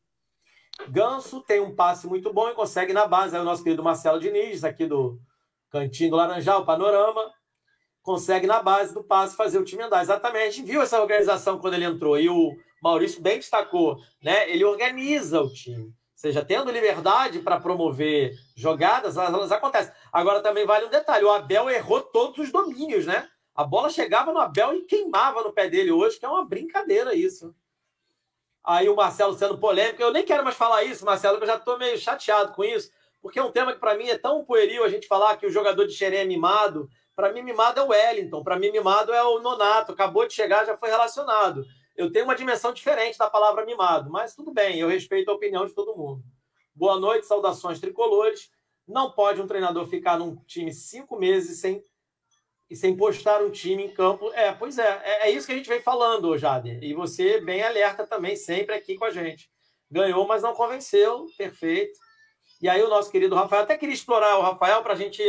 S1: Ganso tem um passe muito bom e consegue na base. Aí o nosso querido Marcelo Diniz, aqui do Cantinho do Laranjal, Panorama, consegue na base do passe fazer o time andar. Exatamente. A gente viu essa organização quando ele entrou. E o Maurício bem destacou, né? Ele organiza o time. Seja, tendo liberdade para promover jogadas, elas acontecem. Agora também vale um detalhe: o Abel errou todos os domínios, né? A bola chegava no Abel e queimava no pé dele hoje, que é uma brincadeira isso. Aí o Marcelo sendo polêmico, eu nem quero mais falar isso, Marcelo, eu já estou meio chateado com isso, porque é um tema que para mim é tão pueril a gente falar que o jogador de Xerém é mimado. Para mim, mimado é o Wellington, para mim, mimado é o Nonato, acabou de chegar, já foi relacionado. Eu tenho uma dimensão diferente da palavra mimado, mas tudo bem, eu respeito a opinião de todo mundo. Boa noite, saudações tricolores. Não pode um treinador ficar num time cinco meses sem sem postar um time em campo. É, pois é, é, é isso que a gente vem falando, Jader. E você bem alerta também, sempre aqui com a gente. Ganhou, mas não convenceu, perfeito. E aí o nosso querido Rafael, até queria explorar o Rafael para a gente,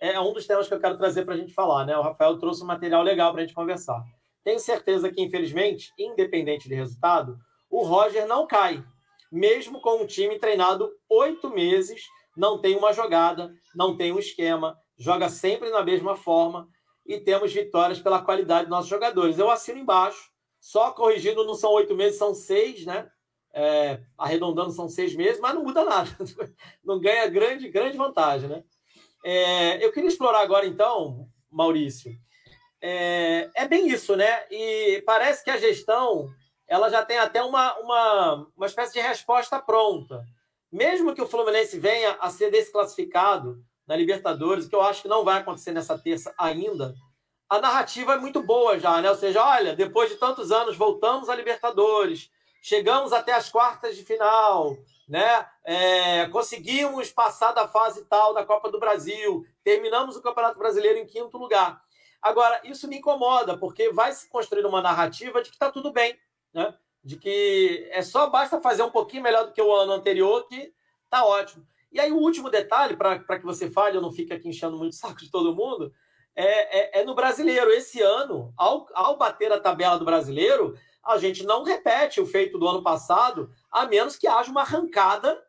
S1: é um dos temas que eu quero trazer para a gente falar, né? O Rafael trouxe um material legal para a gente conversar. Tenho certeza que, infelizmente, independente de resultado, o Roger não cai. Mesmo com um time treinado oito meses, não tem uma jogada, não tem um esquema, joga sempre na mesma forma e temos vitórias pela qualidade dos nossos jogadores. Eu assino embaixo, só corrigindo, não são oito meses, são seis, né? É, arredondando são seis meses, mas não muda nada. Não ganha grande, grande vantagem, né? É, eu queria explorar agora, então, Maurício. É, é, bem isso, né? E parece que a gestão ela já tem até uma, uma, uma espécie de resposta pronta. Mesmo que o Fluminense venha a ser desclassificado na Libertadores, que eu acho que não vai acontecer nessa terça ainda, a narrativa é muito boa já, né? Ou seja, olha, depois de tantos anos voltamos à Libertadores, chegamos até as quartas de final, né? É, conseguimos passar da fase tal da Copa do Brasil, terminamos o Campeonato Brasileiro em quinto lugar. Agora, isso me incomoda, porque vai se construir uma narrativa de que está tudo bem, né? De que é só basta fazer um pouquinho melhor do que o ano anterior que está ótimo. E aí, o último detalhe, para que você fale, eu não fique aqui enchendo muito o saco de todo mundo, é, é, é, no brasileiro. Esse ano, ao, ao bater a tabela do brasileiro, a gente não repete o feito do ano passado, a menos que haja uma arrancada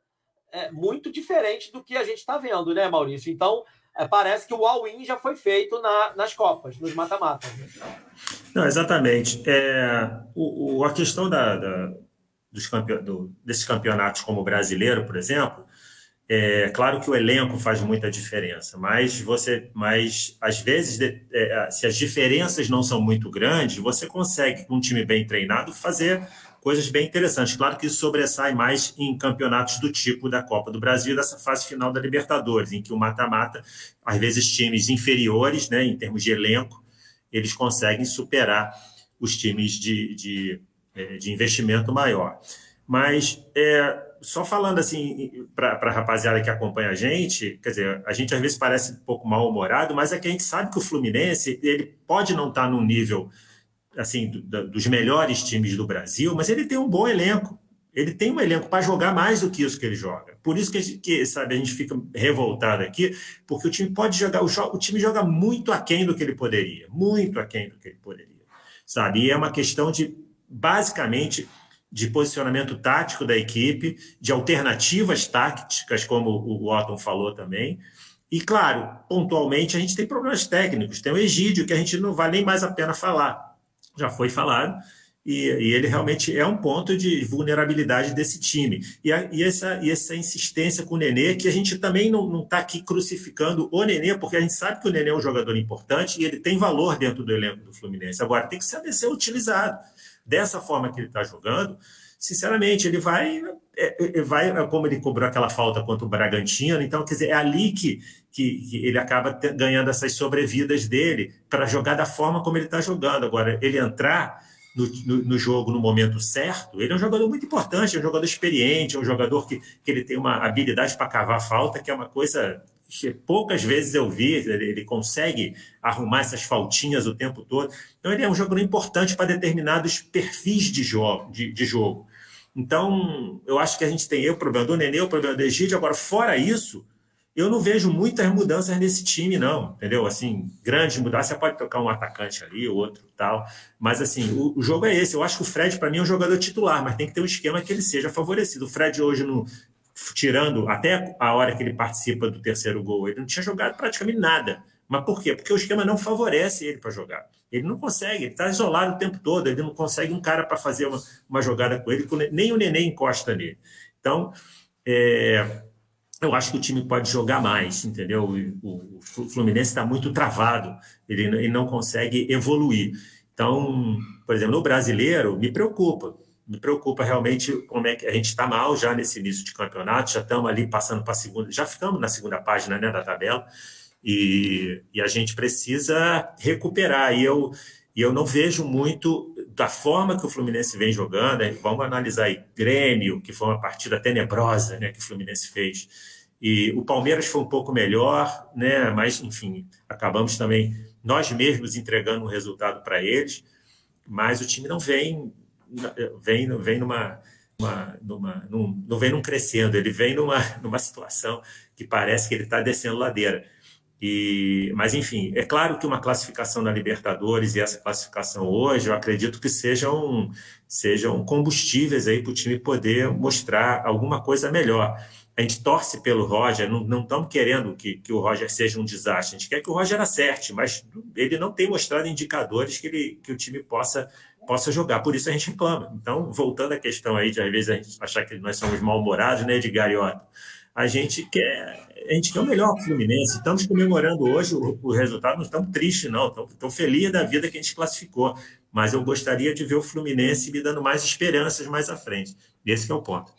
S1: é, muito diferente do que a gente está vendo, né, Maurício? Então, é, parece que o all-in já foi feito na, nas Copas, nos mata-matas.
S4: Não, exatamente. É, o, o, a questão da, da dos campe... do, desses campeonatos como o brasileiro, por exemplo, é claro que o elenco faz muita diferença, mas você, mas às vezes, é, se as diferenças não são muito grandes, você consegue, com um time bem treinado, fazer coisas bem interessantes. Claro que isso sobressai mais em campeonatos do tipo da Copa do Brasil, dessa fase final da Libertadores, em que o mata-mata, às vezes times inferiores, né, em termos de elenco, eles conseguem superar os times de, de, é, de investimento maior. Mas é, só falando assim para a rapaziada que acompanha a gente, quer dizer, a gente às vezes parece um pouco mal-humorado, mas é que a gente sabe que o Fluminense ele pode não estar tá num nível assim do, dos melhores times do Brasil, mas ele tem um bom elenco. Ele tem um elenco para jogar mais do que isso que ele joga. Por isso que, a gente, que, sabe, a gente fica revoltado aqui, porque o time pode jogar, o, o time joga muito aquém do que ele poderia, muito aquém do que ele poderia, sabe? E é uma questão de basicamente de posicionamento tático da equipe, de alternativas táticas, como o Otton falou também. E, claro, pontualmente a gente tem problemas técnicos. Tem o Egídio, que a gente não vale nem mais a pena falar. Já foi falado. E, e ele realmente é um ponto de vulnerabilidade desse time. E, a, e, essa, e essa insistência com o Nenê, que a gente também não está aqui crucificando o Nenê, porque a gente sabe que o Nenê é um jogador importante e ele tem valor dentro do elenco do Fluminense. Agora, tem que saber ser utilizado dessa forma que ele está jogando, sinceramente, ele vai, é, é, vai, é como ele cobrou aquela falta contra o Bragantino, então, quer dizer, é ali que, que, que ele acaba ganhando essas sobrevidas dele para jogar da forma como ele está jogando. Agora, ele entrar no, no, no, jogo no momento certo, ele é um jogador muito importante, é um jogador experiente, é um jogador que, que ele tem uma habilidade para cavar falta, que é uma coisa poucas vezes eu vi, ele consegue arrumar essas faltinhas o tempo todo. Então, ele é um jogador importante para determinados perfis de jogo. De, de jogo. Então, eu acho que a gente tem o problema do Nenê, o problema do Egídio. Agora, fora isso, eu não vejo muitas mudanças nesse time, não, entendeu? Assim, grandes mudanças, você pode tocar um atacante ali, outro tal, mas assim, o, o jogo é esse. Eu acho que o Fred, para mim, é um jogador titular, mas tem que ter um esquema que ele seja favorecido. O Fred hoje, no, tirando até a hora que ele participa do terceiro gol, ele não tinha jogado praticamente nada. Mas por quê? Porque o esquema não favorece ele para jogar. Ele não consegue, ele está isolado o tempo todo, ele não consegue um cara para fazer uma, uma jogada com ele, nem o Neném encosta nele. Então, é, eu acho que o time pode jogar mais, entendeu? O, o Fluminense está muito travado, ele, ele, não consegue evoluir. Então, por exemplo, no brasileiro, me preocupa. Me preocupa realmente como é que a gente está mal já nesse início de campeonato, já estamos ali passando para a segunda, já ficamos na segunda página né, da tabela, e, e a gente precisa recuperar. E eu, e eu não vejo muito da forma que o Fluminense vem jogando. Vamos analisar aí Grêmio, que foi uma partida tenebrosa né, que o Fluminense fez. E o Palmeiras foi um pouco melhor, né? mas, enfim, acabamos também nós mesmos entregando um resultado para eles. Mas o time não vem, vem, vem numa, uma, numa, num, não vem num crescendo, ele vem numa, numa situação que parece que ele está descendo ladeira. E, mas, enfim, é claro que uma classificação na Libertadores e essa classificação hoje, eu acredito que sejam, sejam combustíveis aí para o time poder mostrar alguma coisa melhor. A gente torce pelo Roger, não, estamos querendo que, que o Roger seja um desastre, a gente quer que o Roger acerte, mas ele não tem mostrado indicadores que, ele, que o time possa, possa jogar, por isso a gente reclama. Então, voltando à questão aí de às vezes a gente achar que nós somos mal-humorados, né, Edgar e Otto? A gente quer a gente quer o melhor Fluminense. Estamos comemorando hoje o, o, resultado, não estamos tristes, não. Estou feliz da vida que a gente classificou. Mas eu gostaria de ver o Fluminense me dando mais esperanças mais à frente. Esse é o ponto.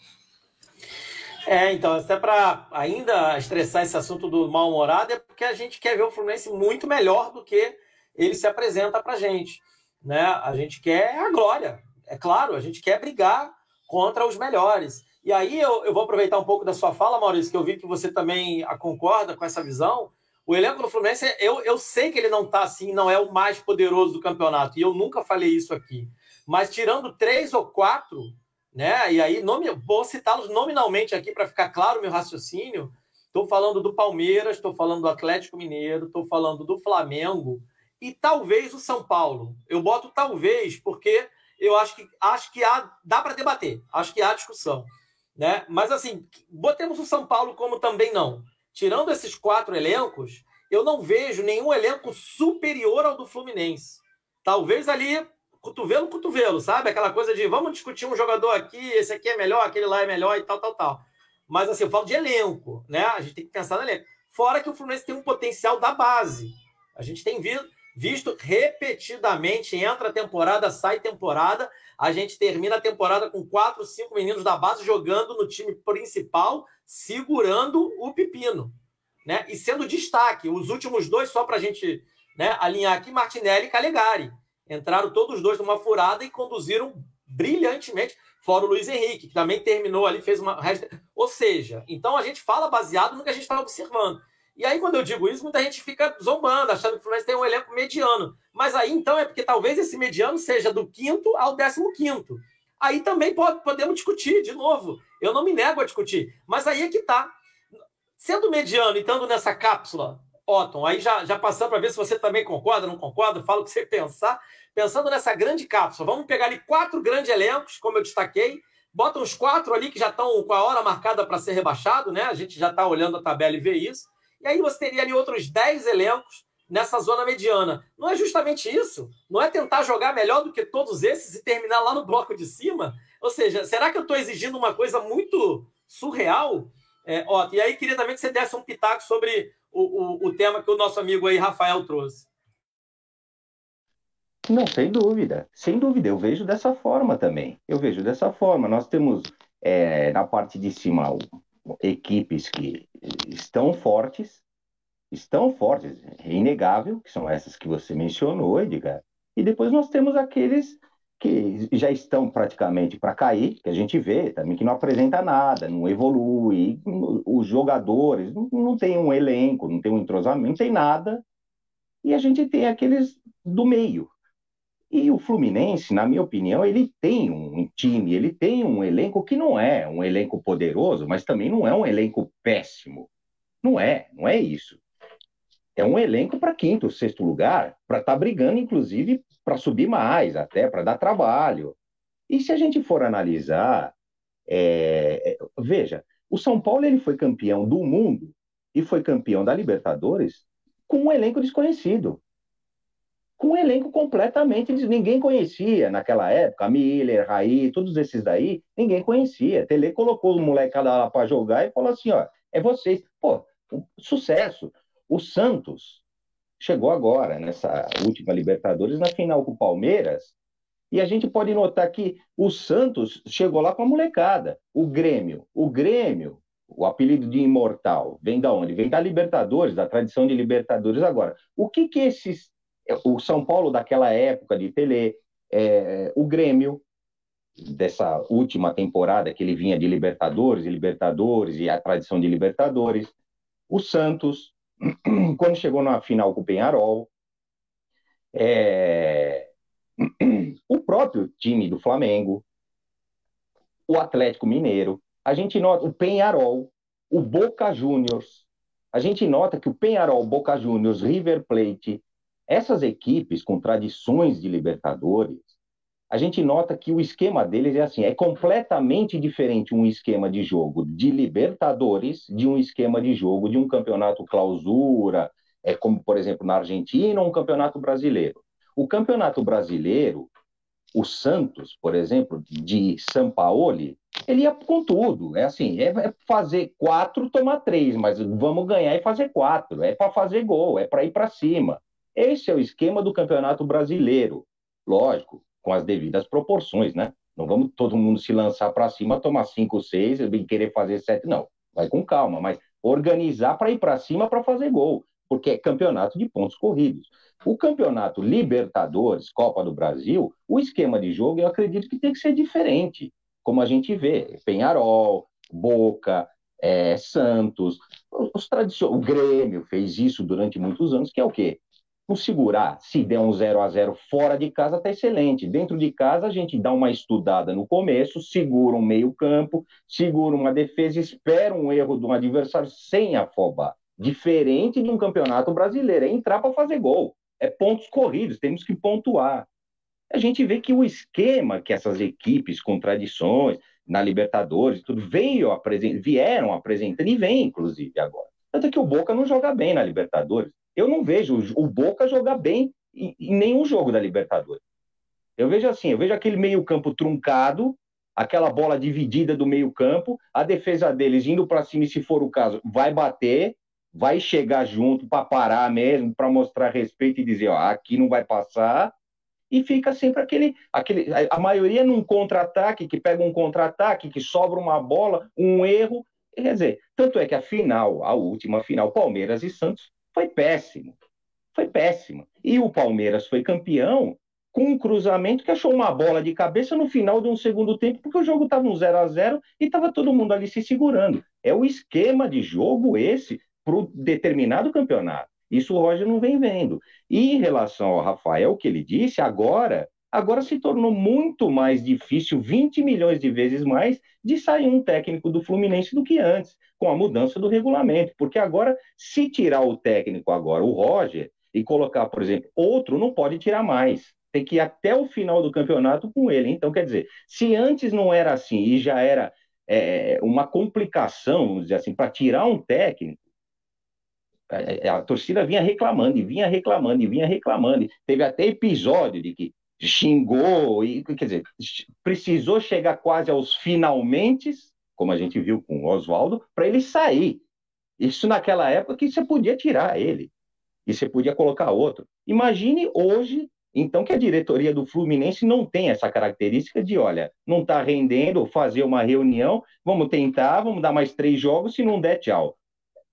S1: É, então, até para ainda estressar esse assunto do mal-humorado, é porque a gente quer ver o Fluminense muito melhor do que ele se apresenta para a gente. Né? A gente quer a glória, é claro, a gente quer brigar contra os melhores. E aí eu, eu vou aproveitar um pouco da sua fala, Maurício, que eu vi que você também concorda com essa visão. O elenco do Fluminense, eu, eu sei que ele não está assim, não é o mais poderoso do campeonato, e eu nunca falei isso aqui. Mas tirando três ou quatro, né? E aí nome, vou citá-los nominalmente aqui para ficar claro o meu raciocínio. Estou falando do Palmeiras, estou falando do Atlético Mineiro, estou falando do Flamengo e talvez o São Paulo. Eu boto talvez porque eu acho que acho que há, dá para debater, acho que há discussão. Né? Mas assim, botemos o São Paulo como também não. Tirando esses quatro elencos, eu não vejo nenhum elenco superior ao do Fluminense. Talvez ali, cotovelo, cotovelo, sabe? Aquela coisa de vamos discutir um jogador aqui, esse aqui é melhor, aquele lá é melhor e tal, tal, tal. Mas assim, eu falo de elenco, né? A gente tem que pensar no elenco. Fora que o Fluminense tem um potencial da base. A gente tem visto, visto repetidamente, entra temporada, sai temporada, a gente termina a temporada com quatro, cinco meninos da base jogando no time principal, segurando o pepino, né? E sendo destaque. Os últimos dois, só para a gente né, alinhar aqui, Martinelli e Calegari. Entraram todos os dois numa furada e conduziram brilhantemente, fora o Luiz Henrique, que também terminou ali, fez uma. Ou seja, então a gente fala baseado no que a gente está observando. E aí, quando eu digo isso, muita gente fica zombando, achando que o Fluminense tem um elenco mediano. Mas aí, então, é porque talvez esse mediano seja do quinto ao décimo quinto. Aí também pode, podemos discutir, de novo. Eu não me nego a discutir. Mas aí é que tá. Sendo mediano e estando nessa cápsula, Otton, aí já, já passando para ver se você também concorda, não concorda, fala o que você pensar. Pensando nessa grande cápsula, vamos pegar ali quatro grandes elencos, como eu destaquei, bota uns quatro ali que já estão com a hora marcada para ser rebaixado, né? A gente já está olhando a tabela e vê isso. E aí você teria ali outros 10 elencos nessa zona mediana. Não é justamente isso? Não é tentar jogar melhor do que todos esses e terminar lá no bloco de cima? Ou seja, será que eu estou exigindo uma coisa muito surreal? É, ó, e aí queria também que você desse um pitaco sobre o, o, o tema que o nosso amigo aí, Rafael, trouxe.
S5: Não, sem dúvida, sem dúvida, eu vejo dessa forma também. Eu vejo dessa forma. Nós temos é, na parte de cima equipes que estão fortes, estão fortes, é inegável, que são essas que você mencionou, Edgar. E depois nós temos aqueles que já estão praticamente para cair, que a gente vê também que não apresenta nada, não evolui, os jogadores não, não tem um elenco, não tem um entrosamento, não tem nada. E a gente tem aqueles do meio, e o Fluminense, na minha opinião, ele tem um time, ele tem um elenco que não é um elenco poderoso, mas também não é um elenco péssimo. Não é, não é isso. É um elenco para quinto, sexto lugar, para estar tá brigando, inclusive, para subir mais, até para dar trabalho. E se a gente for analisar, é, é, veja, o São Paulo ele foi campeão do mundo e foi campeão da Libertadores com um elenco desconhecido. Com um elenco completamente ninguém conhecia naquela época, Miller, Raí, todos esses daí, ninguém conhecia. Tele colocou o molecada lá para jogar e falou assim, ó, é vocês. Pô, sucesso. O Santos chegou agora nessa última Libertadores na final com o Palmeiras, e a gente pode notar que o Santos chegou lá com a molecada. O Grêmio, o Grêmio, o apelido de imortal, vem da onde? Vem da Libertadores, da tradição de Libertadores. Agora, o que que esses, o São Paulo daquela época de Tele, é, o Grêmio dessa última temporada que ele vinha de Libertadores, e Libertadores e a tradição de Libertadores, o Santos, quando chegou na final com o Penharol, é, o próprio time do Flamengo, o Atlético Mineiro, a gente nota o Penharol, o Boca Juniors, a gente nota que o Penharol, Boca Juniors, River Plate, essas equipes com tradições de Libertadores, a gente nota que o esquema deles é assim, é completamente diferente um esquema de jogo de Libertadores de um esquema de jogo de um campeonato clausura, é como por exemplo na Argentina um campeonato brasileiro. O campeonato brasileiro, o Santos, por exemplo, de São Paulo, ele ia com tudo. É assim, é, é fazer quatro, tomar três, mas vamos ganhar e fazer quatro. É para fazer gol, é para ir para cima. Esse é o esquema do campeonato brasileiro. Lógico, com as devidas proporções, né? Não vamos todo mundo se lançar para cima, tomar cinco, seis, e querer fazer sete, não. Vai com calma, mas organizar para ir para cima para fazer gol, porque é campeonato de pontos corridos. O campeonato Libertadores, Copa do Brasil, o esquema de jogo eu acredito que tem que ser diferente, como a gente vê, Penharol, Boca, é, Santos, os tradicionais, o Grêmio fez isso durante muitos anos, que é o quê? O segurar, se der um 0 a 0 fora de casa, está excelente. Dentro de casa, a gente dá uma estudada no começo, segura um meio-campo, segura uma defesa, espera um erro de um adversário sem afobar. Diferente de um campeonato brasileiro, é entrar para fazer gol é pontos corridos, temos que pontuar. A gente vê que o esquema que essas equipes com tradições na Libertadores, tudo veio apresent... vieram apresentando e vem, inclusive, agora. Tanto que o Boca não joga bem na Libertadores. Eu não vejo o Boca jogar bem em, nenhum jogo da Libertadores. Eu vejo assim, eu vejo aquele meio-campo truncado, aquela bola dividida do meio-campo, a defesa deles indo para cima e, se for o caso, vai bater, vai chegar junto para parar mesmo, para mostrar respeito e dizer, ó, aqui não vai passar, e fica sempre aquele, aquele a maioria num contra-ataque, que pega um contra-ataque, que sobra uma bola, um erro, quer dizer, tanto é que a final, a última final, Palmeiras e Santos, foi péssimo, foi péssima, e o Palmeiras foi campeão com um cruzamento que achou uma bola de cabeça no final de um segundo tempo, porque o jogo estava um 0 a 0 e estava todo mundo ali se segurando. É o esquema de jogo esse para um determinado campeonato. Isso o Roger não vem vendo. E em relação ao Rafael, o que ele disse, agora, agora se tornou muito mais difícil, 20 milhões de vezes mais, de sair um técnico do Fluminense do que antes, com a mudança do regulamento. Porque agora, se tirar o técnico agora, o Roger, e colocar, por exemplo, outro, não pode tirar mais. Tem que ir até o final do campeonato com ele. Então, quer dizer, se antes não era assim e já era é, uma complicação, vamos dizer assim, para tirar um técnico, é, é, a, torcida vinha reclamando, e vinha reclamando, e vinha reclamando. Teve até episódio de que xingou, e quer dizer, precisou chegar quase aos finalmente, como a gente viu com o Oswaldo, para ele sair. Isso naquela época que você podia tirar ele, e você podia colocar outro. Imagine hoje, então, que a diretoria do Fluminense não tem essa característica de, olha, não está rendendo, fazer uma reunião, vamos tentar, vamos dar mais três jogos, se não der, tchau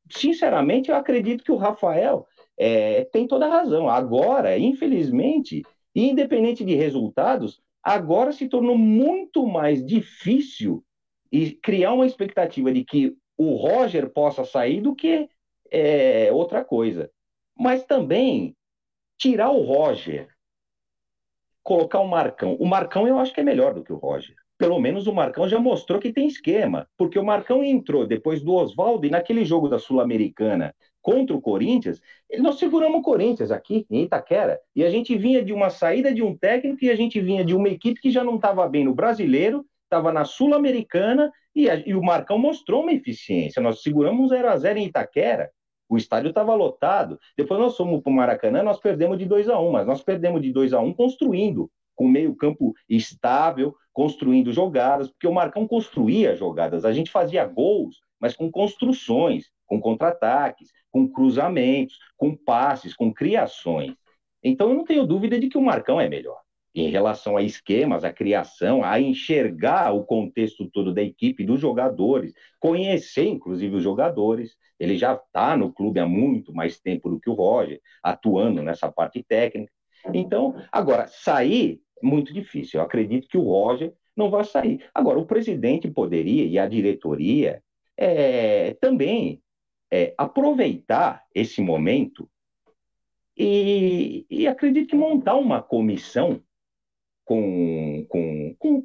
S5: sinceramente, eu acredito que o Rafael é, tem toda a razão. Agora, infelizmente, independente de resultados, agora se tornou muito mais difícil e criar uma expectativa de que o Roger possa sair do que é, outra coisa. Mas também tirar o Roger, colocar o Marcão. O Marcão eu acho que é melhor do que o Roger. pelo menos o Marcão já mostrou que tem esquema, porque o Marcão entrou depois do Oswaldo e naquele jogo da Sul-Americana contra o Corinthians, nós seguramos o Corinthians aqui em Itaquera, e a gente vinha de uma saída de um técnico e a gente vinha de uma equipe que já não estava bem no brasileiro, estava na Sul-Americana e, e, o Marcão mostrou uma eficiência. Nós seguramos um 0 a 0 em Itaquera, o estádio estava lotado. Depois nós fomos para o Maracanã, nós perdemos de 2 a 1 mas nós perdemos de 2 a 1 construindo, com meio campo estável, construindo jogadas, porque o Marcão construía jogadas. A gente fazia gols, mas com construções, com contra-ataques, com cruzamentos, com passes, com criações. Então eu não tenho dúvida de que o Marcão é melhor em relação a esquemas, a criação, a enxergar o contexto todo da equipe, dos jogadores, conhecer inclusive os jogadores. Ele já está no clube há muito mais tempo do que o Roger, atuando nessa parte técnica. Então, agora, sair muito difícil. Eu acredito que o Roger não vai sair. Agora, o presidente poderia, e a diretoria, é, também é, aproveitar esse momento e, e acredito que montar uma comissão com, com, com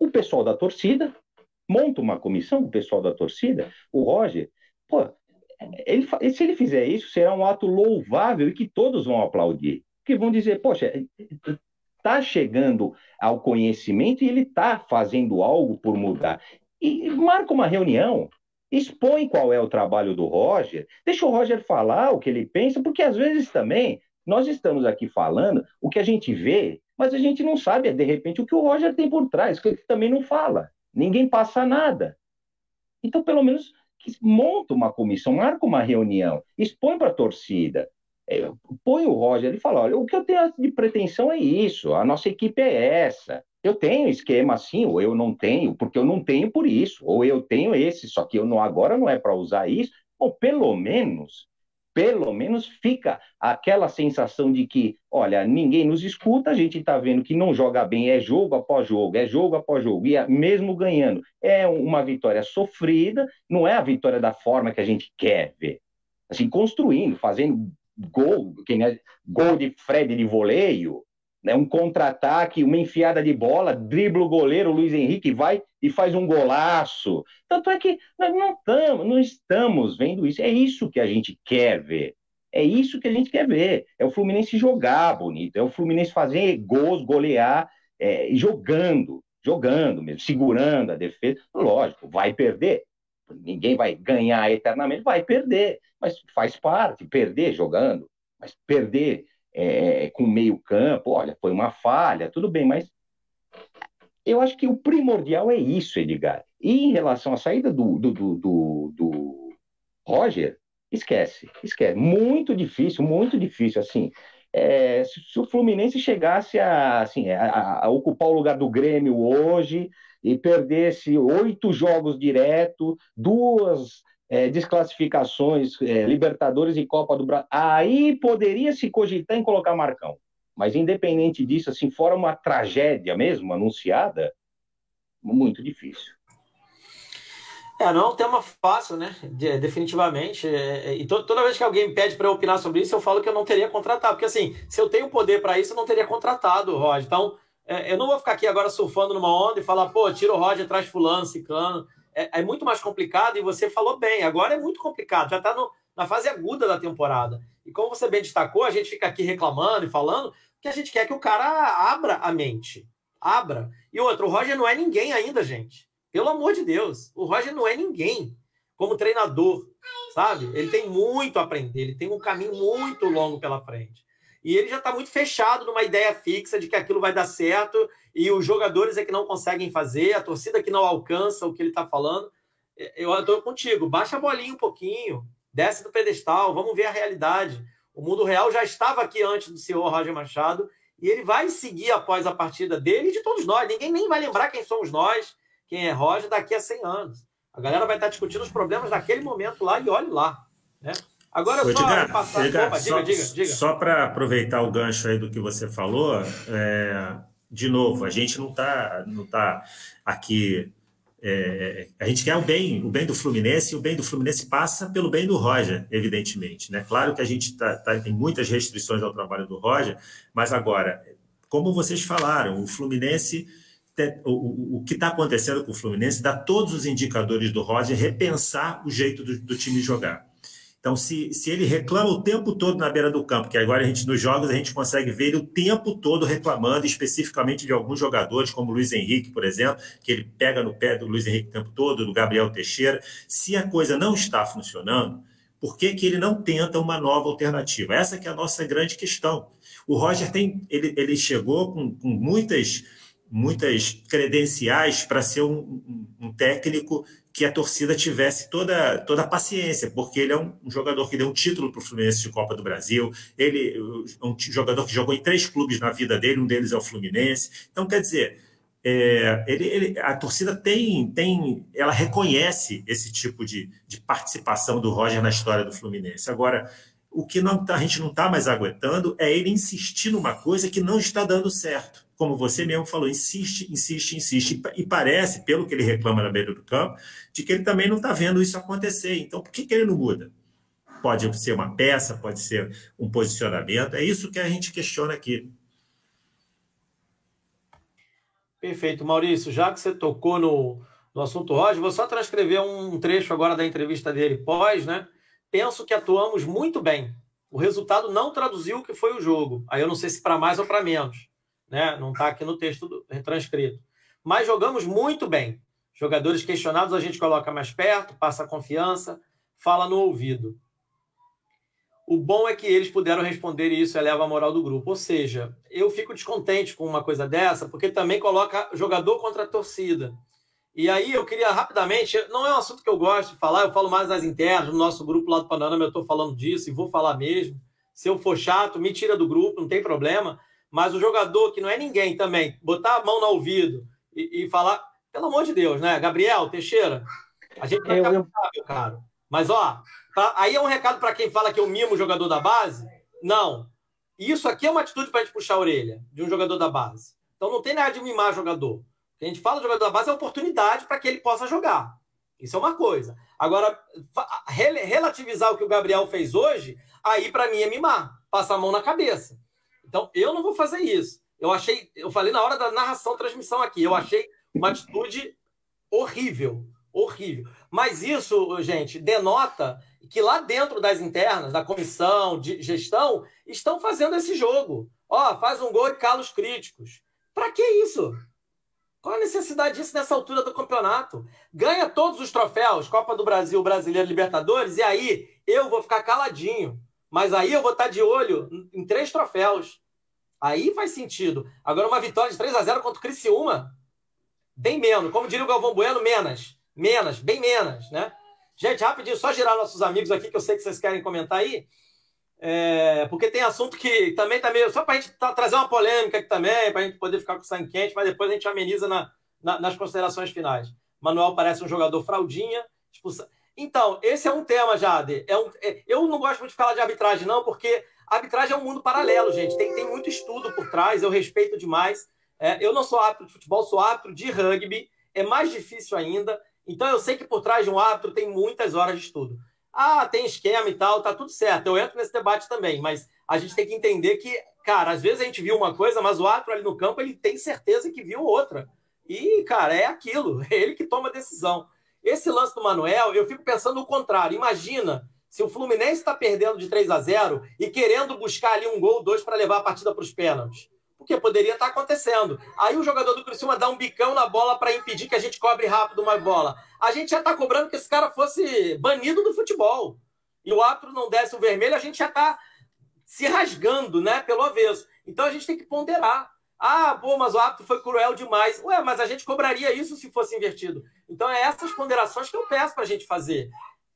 S5: o pessoal da torcida, monta uma comissão com o pessoal da torcida, o Roger, pô, ele, se ele fizer isso, será um ato louvável e que todos vão aplaudir. Que vão dizer, poxa, está chegando ao conhecimento e ele está fazendo algo por mudar. E marca uma reunião, expõe qual é o trabalho do Roger, deixa o Roger falar o que ele pensa, porque às vezes também nós estamos aqui falando o que a gente vê mas a gente não sabe, de repente, o que o Roger tem por trás, que ele também não fala. Ninguém passa nada. Então, pelo menos, monta uma comissão, marca uma reunião, expõe para a torcida, é, põe o Roger e fala: olha, o que eu tenho de pretensão é isso, a nossa equipe é essa. Eu tenho esquema assim, ou eu não tenho, porque eu não tenho por isso, ou eu tenho esse, só que eu não agora não é para usar isso. Ou pelo menos pelo menos fica aquela sensação de que, olha, ninguém nos escuta, a gente está vendo que não joga bem, é jogo após jogo, é jogo após jogo, e é mesmo ganhando, é uma vitória sofrida, não é a vitória da forma que a gente quer ver. Assim, construindo, fazendo gol, quem é, gol de Fred de voleio, né, um contra-ataque, uma enfiada de bola, dribla o goleiro, o Luiz Henrique vai e faz um golaço. Tanto é que nós não, tamo, não estamos vendo isso. É isso que a gente quer ver. É isso que a gente quer ver. É o Fluminense jogar bonito, é o Fluminense fazer gols, golear, é, jogando, jogando mesmo, segurando a defesa. Lógico, vai perder. Ninguém vai ganhar eternamente, vai perder. Mas faz parte, perder jogando. Mas perder é, com meio campo, olha, foi uma falha, tudo bem, mas eu acho que o primordial é isso, Edgar. E em relação à saída do, do, do, do, do Roger, esquece, esquece. Muito difícil, muito difícil, assim. É, se, o Fluminense chegasse a, assim, a, a, ocupar o lugar do Grêmio hoje e perdesse oito jogos direto, duas é, desclassificações, é, Libertadores e Copa do Brasil, aí poderia se cogitar em colocar Marcão. Mas independente disso, assim, fora uma tragédia mesmo anunciada, muito difícil.
S1: É, não é um tema fácil, né? De, definitivamente. É, é, e to, toda vez que alguém pede para eu opinar sobre isso, eu falo que eu não teria contratado. Porque, assim, se eu tenho poder para isso, eu não teria contratado, Roger. Então, é, eu não vou ficar aqui agora surfando numa onda e falar, pô, tira o Roger, traz fulano, ciclano é, é, muito mais complicado e você falou bem. Agora é muito complicado, já está na fase aguda da temporada. E como você bem destacou, a gente fica aqui reclamando e falando que a gente quer que o cara abra a mente. Abra. E outro, o Roger não é ninguém ainda, gente. Pelo amor de Deus. O Roger não é ninguém como treinador, sabe? Ele tem muito a aprender, ele tem um caminho muito longo pela frente. E ele já está muito fechado numa ideia fixa de que aquilo vai dar certo e os jogadores é que não conseguem fazer, a torcida que não alcança o que ele está falando. Eu estou contigo, baixa a bolinha um pouquinho, desce do pedestal, vamos ver a realidade. O mundo real já estava aqui antes do senhor Roger Machado e ele vai seguir após a partida dele e de todos nós. Ninguém nem vai lembrar quem somos nós, quem é Roger daqui a 100 anos. A galera vai estar discutindo os problemas daquele momento lá e olhe lá. Né?
S4: Agora, Ô, só Edgar, passar... Edgar, Opa, só, diga, diga, diga. Só para aproveitar o gancho aí do que você falou, é, de novo, a gente não está não tá aqui. É, a gente quer o bem, o bem do Fluminense, e o bem do Fluminense passa pelo bem do Roger, evidentemente. Né? Claro que a gente tá, tá, tem muitas restrições ao trabalho do Roger, mas agora, como vocês falaram, o Fluminense o, o que está acontecendo com o Fluminense dá todos os indicadores do Roger repensar o jeito do, do time jogar. Então, se, se ele reclama o tempo todo na beira do campo, que agora a gente nos jogos a gente consegue ver ele o tempo todo reclamando, especificamente de alguns jogadores, como o Luiz Henrique, por exemplo, que ele pega no pé do Luiz Henrique o tempo todo, do Gabriel Teixeira. Se a coisa não está funcionando, por que, que ele não tenta uma nova alternativa? Essa que é a nossa grande questão. O Roger tem, ele, ele chegou com, com muitas muitas credenciais para ser um, um, um técnico que a torcida tivesse toda, toda a paciência, porque ele é um, um jogador que deu um título para o Fluminense de Copa do Brasil, ele é um jogador que jogou em três clubes na vida dele, um deles é o Fluminense. Então, quer dizer, é, ele, ele, a torcida tem, tem, ela reconhece esse tipo de, de participação do Roger na história do Fluminense. Agora, o que não, tá, a gente não está mais aguentando é ele insistir numa coisa que não está dando certo como você mesmo falou, insiste, insiste, insiste. E parece, pelo que ele reclama na beira do campo, de que ele também não está vendo isso acontecer. Então, por que, que ele não muda? Pode ser uma peça, pode ser um posicionamento. É isso que a gente questiona aqui.
S1: Perfeito. Maurício, já que você tocou no, no assunto Roger, vou só transcrever um trecho agora da entrevista dele pós, né? Penso que atuamos muito bem. O resultado não traduziu o que foi o jogo. Aí eu não sei se para mais ou para menos né? não está aqui no texto do, transcrito. Mas jogamos muito bem. Jogadores questionados a gente coloca mais perto, passa confiança, fala no ouvido. O bom é que eles puderam responder e isso eleva a moral do grupo. Ou seja, eu fico descontente com uma coisa dessa, porque também coloca jogador contra a torcida. E aí eu queria rapidamente, não é um assunto que eu gosto de falar, eu falo mais nas internas, no nosso grupo lá do Panorama eu estou falando disso e vou falar mesmo. Se eu for chato, me tira do grupo, não tem problema. Mas o jogador que não é ninguém também, botar a mão no ouvido e, e falar, pelo amor de Deus, né? Gabriel, Teixeira, a gente vai eu, eu... meu caro. Mas, ó, tá, aí é um recado para quem fala que eu mimo o jogador da base. Não. Isso aqui é uma atitude para a gente puxar a orelha de um jogador da base. Então não tem nada de mimar jogador. O que a gente fala do jogador da base é oportunidade para que ele possa jogar. Isso é uma coisa. Agora, relativizar o que o Gabriel fez hoje, aí para mim é mimar, passar a mão na cabeça. Então, eu não vou fazer isso. Eu achei, eu falei na hora da narração, transmissão aqui, eu achei uma atitude horrível, horrível. Mas isso, gente, denota que lá dentro das internas, da comissão de gestão, estão fazendo esse jogo. Ó, faz um gol e cala os críticos. Para que isso? Qual a necessidade disso nessa altura do campeonato? Ganha todos os troféus, Copa do Brasil, Brasileiro, Libertadores, e aí eu vou ficar caladinho. Mas aí eu vou estar de olho em três troféus. Aí faz sentido. Agora, uma vitória de 3 a 0 contra o Criciúma, bem menos. Como diria o Galvão Bueno, menos. Menos, bem menos, né? Gente, rapidinho, só girar nossos amigos aqui, que eu sei que vocês querem comentar aí. É, porque tem assunto que também tá meio. Só para a gente tá, trazer uma polêmica aqui também, para a gente poder ficar com sangue quente, mas depois a gente ameniza na, na, nas considerações finais. Manuel parece um jogador fraldinha. Expulsa... Então, esse é um tema, Jade. É um, é, eu não gosto muito de falar de arbitragem, não, porque a arbitragem é um mundo paralelo, gente. Tem, tem muito estudo por trás, eu respeito demais. É, eu não sou árbitro de futebol, sou árbitro de rugby. É mais difícil ainda. Então eu sei que por trás de um árbitro tem muitas horas de estudo. Ah, tem esquema e tal, tá tudo certo. Eu entro nesse debate também, mas a gente tem que entender que, cara, às vezes a gente viu uma coisa, mas o árbitro ali no campo ele tem certeza que viu outra. E, cara, é aquilo, é ele que toma a decisão. Esse lance do Manuel, eu fico pensando o contrário. Imagina se o Fluminense está perdendo de 3 a 0 e querendo buscar ali um gol, dois para levar a partida para os pênaltis. Porque poderia estar tá acontecendo. Aí o jogador do Criciúma dá um bicão na bola para impedir que a gente cobre rápido uma bola. A gente já está cobrando que esse cara fosse banido do futebol. E o árbitro não desse o vermelho, a gente já está se rasgando, né, pelo avesso. Então a gente tem que ponderar. Ah, pô, mas o árbitro foi cruel demais. Ué, mas a gente cobraria isso se fosse invertido. Então é essas ponderações que eu peço para a gente fazer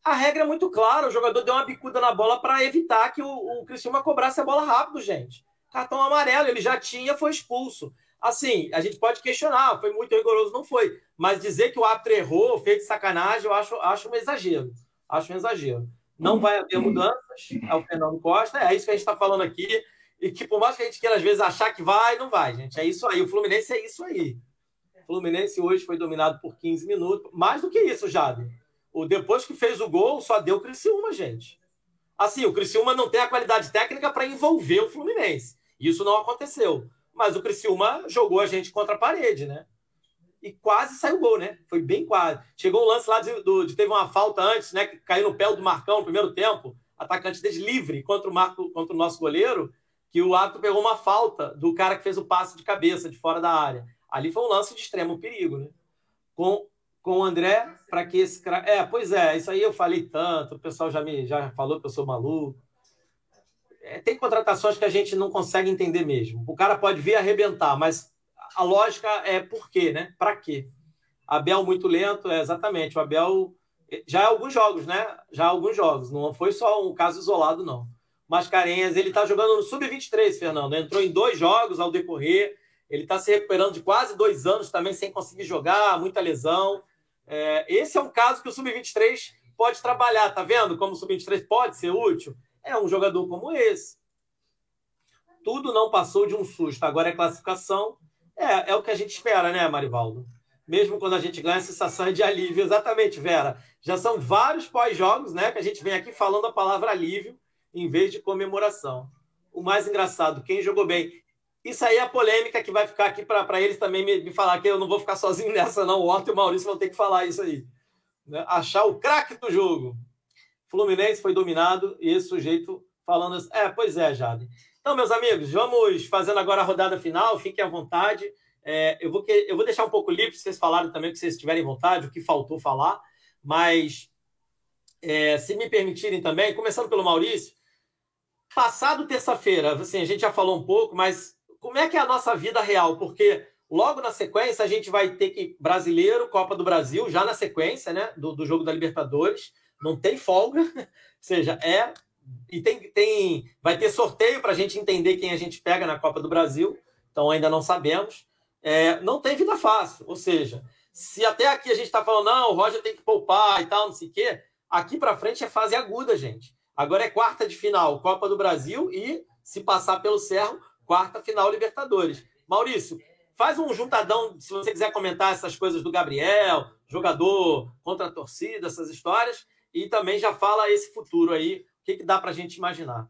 S1: a regra é muito clara. O jogador deu uma bicuda na bola para evitar que o, o Criciúma cobrasse a bola rápido, gente. Cartão amarelo, ele já tinha, foi expulso. Assim, a gente pode questionar, foi muito rigoroso, não foi. Mas dizer que o árbitro errou, fez de sacanagem, eu acho, acho um exagero. Acho um exagero. Não vai haver mudanças, é o Fernando Costa, é isso que a gente está falando aqui. E que por mais que a gente queira, às vezes, achar que vai, não vai, gente. É isso aí. O Fluminense é isso aí. O Fluminense hoje foi dominado por 15 minutos. Mais do que isso, Jade o depois que fez o gol, só deu o Criciúma, gente. Assim, o Criciúma não tem a qualidade técnica para envolver o Fluminense. Isso não aconteceu. Mas o Criciúma jogou a gente contra a parede, né? e quase saiu gol, né? Foi bem quase. Chegou um lance lá de, do, de teve uma falta antes, né? Que caiu no pé do Marcão no primeiro tempo. Atacante desde livre contra o Marco, contra o nosso goleiro, que o árbitro pegou uma falta do cara que fez o passe de cabeça de fora da área. Ali foi um lance de extremo perigo, né? Com, com o André, para que esse cara. É, pois é, isso aí eu falei tanto, o pessoal já me já falou que eu sou maluco. É, tem contratações que a gente não consegue entender mesmo. O cara pode vir arrebentar, mas a lógica é por quê, né? Para quê? Abel muito lento, é exatamente. O Abel já é alguns jogos, né? Já é alguns jogos. Não foi só um caso isolado, não. Mascarenhas, ele está jogando no sub-23, Fernando. Entrou em dois jogos ao decorrer. Ele está se recuperando de quase dois anos também sem conseguir jogar, muita lesão. É, esse é um caso que o sub-23 pode trabalhar, tá vendo? Como o sub-23 pode ser útil. É um jogador como esse. Tudo não passou de um susto. Agora é classificação. É, é o que a gente espera, né, Marivaldo? Mesmo quando a gente ganha, a sensação é de alívio. Exatamente, Vera. Já são vários pós-jogos, né, que a gente vem aqui falando a palavra alívio em vez de comemoração. O mais engraçado, quem jogou bem. Isso aí é a polêmica que vai ficar aqui para eles também me, me, falar que eu não vou ficar sozinho nessa, não. O Otto e o Maurício vão ter que falar isso aí. Né? Achar o craque do jogo. Fluminense foi dominado e esse sujeito falando assim. É, pois é, Jade. Então, meus amigos, vamos fazendo agora a rodada final. Fiquem à vontade. É, eu, vou, eu vou deixar um pouco livre, vocês falarem também o que vocês tiverem vontade, o que faltou falar. Mas, é, se me permitirem também, começando pelo Maurício, passado terça-feira, assim, a gente já falou um pouco, mas como é que é a nossa vida real? Porque logo na sequência a gente vai ter que brasileiro, Copa do Brasil, já na sequência, né, do, do jogo da Libertadores, não tem folga, ou seja, é e tem, tem vai ter sorteio para a gente entender quem a gente pega na Copa do Brasil, então ainda não sabemos. É, não tem vida fácil, ou seja, se até aqui a gente está falando, não, o Roger tem que poupar e tal, não sei o quê, aqui para frente é fase aguda, gente. Agora é quarta de final, Copa do Brasil e, se passar pelo Cerro, quarta final Libertadores. Maurício, faz um juntadão, se você quiser comentar essas coisas do Gabriel, jogador contra a torcida, essas histórias, e também já fala esse futuro aí, o que, que dá para a gente imaginar.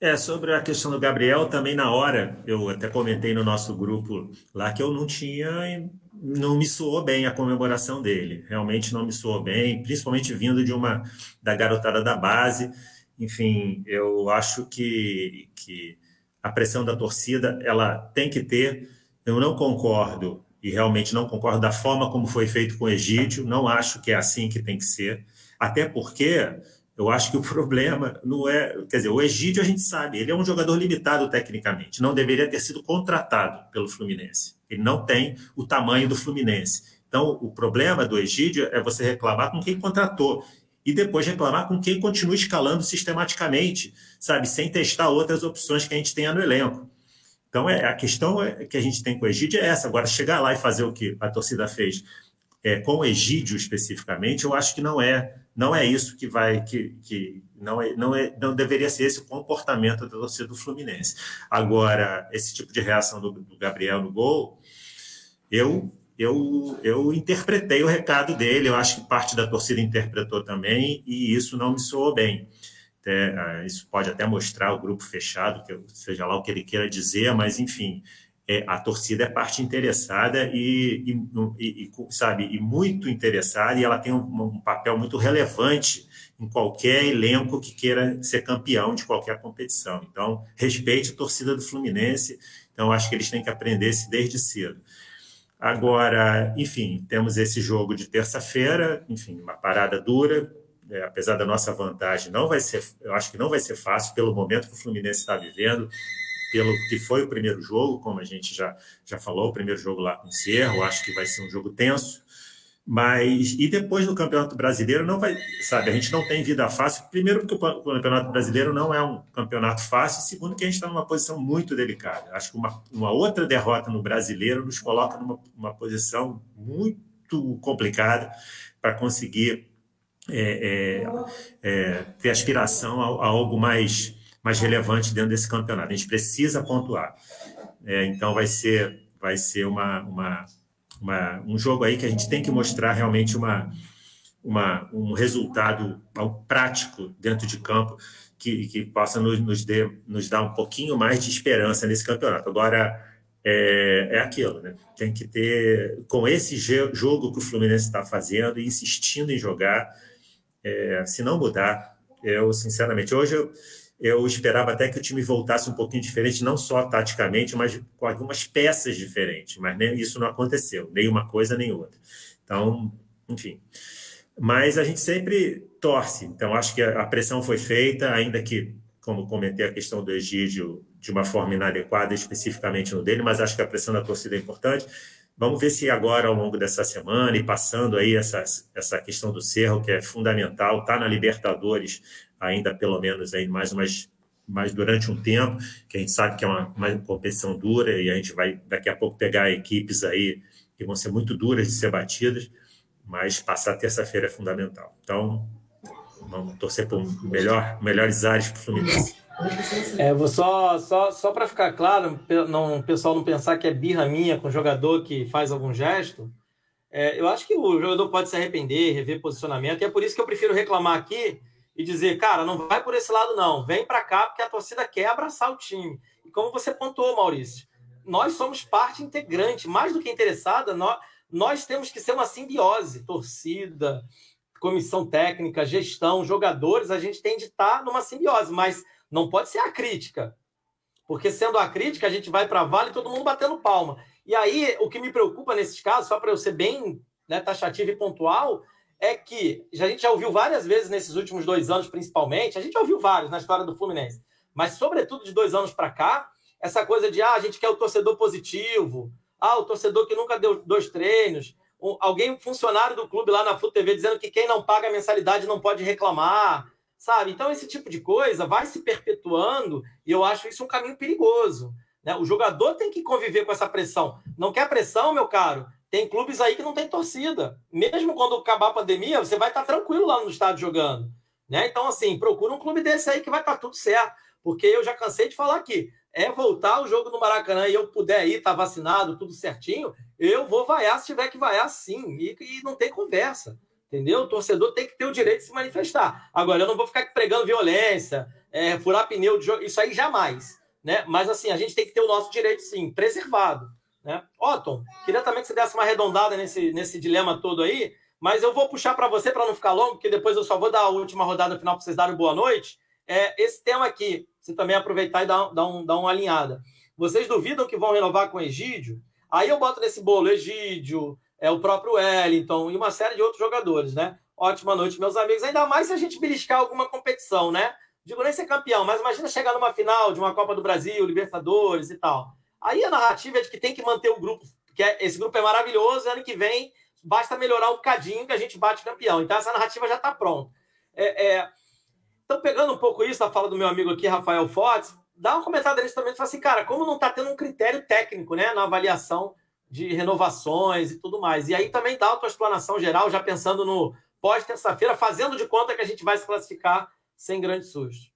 S4: É, sobre a questão do Gabriel, também na hora, eu até comentei no nosso grupo lá que eu não tinha não me soou bem a comemoração dele. Realmente não me soou bem, principalmente vindo de uma da garotada da base. Enfim, eu acho que, que a pressão da torcida ela tem que ter. Eu não concordo e realmente não concordo da forma como foi feito com o Egídio. Não acho que é assim que tem que ser. Até porque eu acho que o problema não é. Quer dizer, o Egídio a gente sabe, ele é um jogador limitado tecnicamente, não deveria ter sido contratado pelo Fluminense. Ele não tem o tamanho do Fluminense. Então, o problema do Egídio é você reclamar com quem contratou e depois reclamar com quem continua escalando sistematicamente, sabe, sem testar outras opções que a gente tenha no elenco. Então, é, a questão é, que a gente tem com o Egídio é essa. Agora, chegar lá e fazer o que a torcida fez é, com o Egídio especificamente, eu acho que não é não é isso que vai que, que não é, não é não deveria ser esse o comportamento da torcida do Fluminense. Agora, esse tipo de reação do, do Gabriel no gol, eu eu, eu interpretei o recado dele, eu acho que parte da torcida interpretou também, e isso não me soou bem. Até, ah, isso pode até mostrar o grupo fechado, que seja lá o que ele queira dizer, mas enfim, é, a torcida é parte interessada e, e, e, sabe, e muito interessada, e ela tem um, um, papel muito relevante em qualquer elenco que queira ser campeão de qualquer competição. Então, respeite a torcida do Fluminense. Então, acho que eles têm que aprender isso desde cedo. Agora, enfim, temos esse jogo de terça-feira, enfim, uma parada dura, é, apesar da nossa vantagem, não vai ser, eu acho que não vai ser fácil pelo momento que o Fluminense está vivendo pelo que foi o primeiro jogo, como a gente já, já falou, o primeiro jogo lá com o Cerro, acho que vai ser um jogo tenso. Mas, e depois do Campeonato Brasileiro, não vai, sabe, a gente não tem vida fácil. Primeiro, porque o Campeonato Brasileiro não é um campeonato fácil. Segundo, que a gente está numa posição muito delicada. Acho que uma, uma outra derrota no Brasileiro nos coloca numa uma posição muito complicada para conseguir é, é, é, ter aspiração a, a algo mais mais relevante dentro desse campeonato. A gente precisa pontuar. É, então vai ser, vai ser uma, uma, uma, um jogo aí que a gente tem que mostrar realmente uma, uma, um resultado prático dentro de campo que, que possa nos, nos, dê, nos dar um pouquinho mais de esperança nesse campeonato. Agora, é, é aquilo, né? Tem que ter, com esse jogo que o Fluminense está fazendo e insistindo em jogar, é, se não mudar, eu, sinceramente, hoje eu, eu esperava até que o time voltasse um pouquinho diferente, não só taticamente, mas com algumas peças diferentes, mas isso não aconteceu, nem uma coisa nem outra. Então, enfim. Mas a gente sempre torce, então acho que a pressão foi feita, ainda que, como comentei, a questão do Egídio de uma forma inadequada, especificamente no dele, mas acho que a pressão da torcida é importante. Vamos ver se agora, ao longo dessa semana, e passando aí essa, essa questão do Cerro, que é fundamental, está na Libertadores ainda, pelo menos, aí mais, mais, mais durante um tempo, que a gente sabe que é uma, uma competição dura, e a gente vai daqui a pouco pegar equipes aí que vão ser muito duras de ser batidas, mas passar terça-feira é fundamental. Então, vamos torcer por melhor, melhores áreas para o Fluminense.
S1: É, vou só, só, só para ficar claro, não, o pessoal não pensar que é birra minha com jogador que faz algum gesto. É, eu acho que o jogador pode se arrepender, rever posicionamento, e é por isso que eu prefiro reclamar aqui e dizer, cara, não vai por esse lado, não. Vem para cá, porque a torcida quer abraçar o time. E como você pontuou, Maurício, nós somos parte integrante, mais do que interessada, nós, nós temos que ser uma simbiose, torcida, comissão técnica, gestão, jogadores, a gente tem de estar numa simbiose, mas não pode ser a crítica. Porque sendo a crítica, a gente vai para vale todo mundo batendo palma. E aí, o que me preocupa nesses casos, só para eu ser bem né, taxativo e pontual, é que a gente já ouviu várias vezes nesses últimos dois anos, principalmente, a gente já ouviu vários na história do Fluminense, mas sobretudo de dois anos para cá, essa coisa de ah, a gente quer o torcedor positivo, ah, o torcedor que nunca deu dois treinos, alguém funcionário do clube lá na Flu TV dizendo que quem não paga a mensalidade não pode reclamar sabe? Então, esse tipo de coisa vai se perpetuando e eu acho isso um caminho perigoso. Né? O jogador tem que conviver com essa pressão. Não quer pressão, meu caro? Tem clubes aí que não tem torcida. Mesmo quando acabar a pandemia, você vai estar tranquilo lá no estádio jogando. Né? Então, assim, procura um clube desse aí que vai estar tudo certo. Porque eu já cansei de falar aqui. É voltar o jogo no Maracanã e eu puder ir, estar tá vacinado, tudo certinho, eu vou vaiar se tiver que vaiar sim. E, e não tem conversa. Entendeu? O torcedor tem que ter o direito de se manifestar. Agora, eu não vou ficar pregando violência, é, furar pneu de jogo, isso aí jamais. Né? Mas assim, a gente tem que ter o nosso direito, sim, preservado. Né? Otton, queria também que você desse uma arredondada nesse, nesse dilema todo aí, mas eu vou puxar para você para não ficar longo, porque depois eu só vou dar a última rodada final para vocês darem boa noite. É, esse tema aqui, você também aproveitar e dar, dar, um, dar uma alinhada. Vocês duvidam que vão renovar com Egídio? Aí eu boto nesse bolo Egídio, é o próprio Wellington e uma série de outros jogadores, né? Ótima noite, meus amigos. Ainda mais se a gente beliscar alguma competição, né? Digo nem ser campeão, mas imagina chegar numa final de uma Copa do Brasil, Libertadores e tal. Aí a narrativa é de que tem que manter o grupo, que é, esse grupo é maravilhoso, ano que vem basta melhorar um bocadinho que a gente bate campeão. Então essa narrativa já está pronta. É, é... Então, pegando um pouco isso da fala do meu amigo aqui, Rafael Fortes, dá uma comentada nisso também, fala assim, cara, como não está tendo um critério técnico, né, na avaliação de renovações e tudo mais. E aí também dá a explanação geral, já pensando no pós-terça-feira, fazendo de conta que a gente vai se classificar sem grande susto.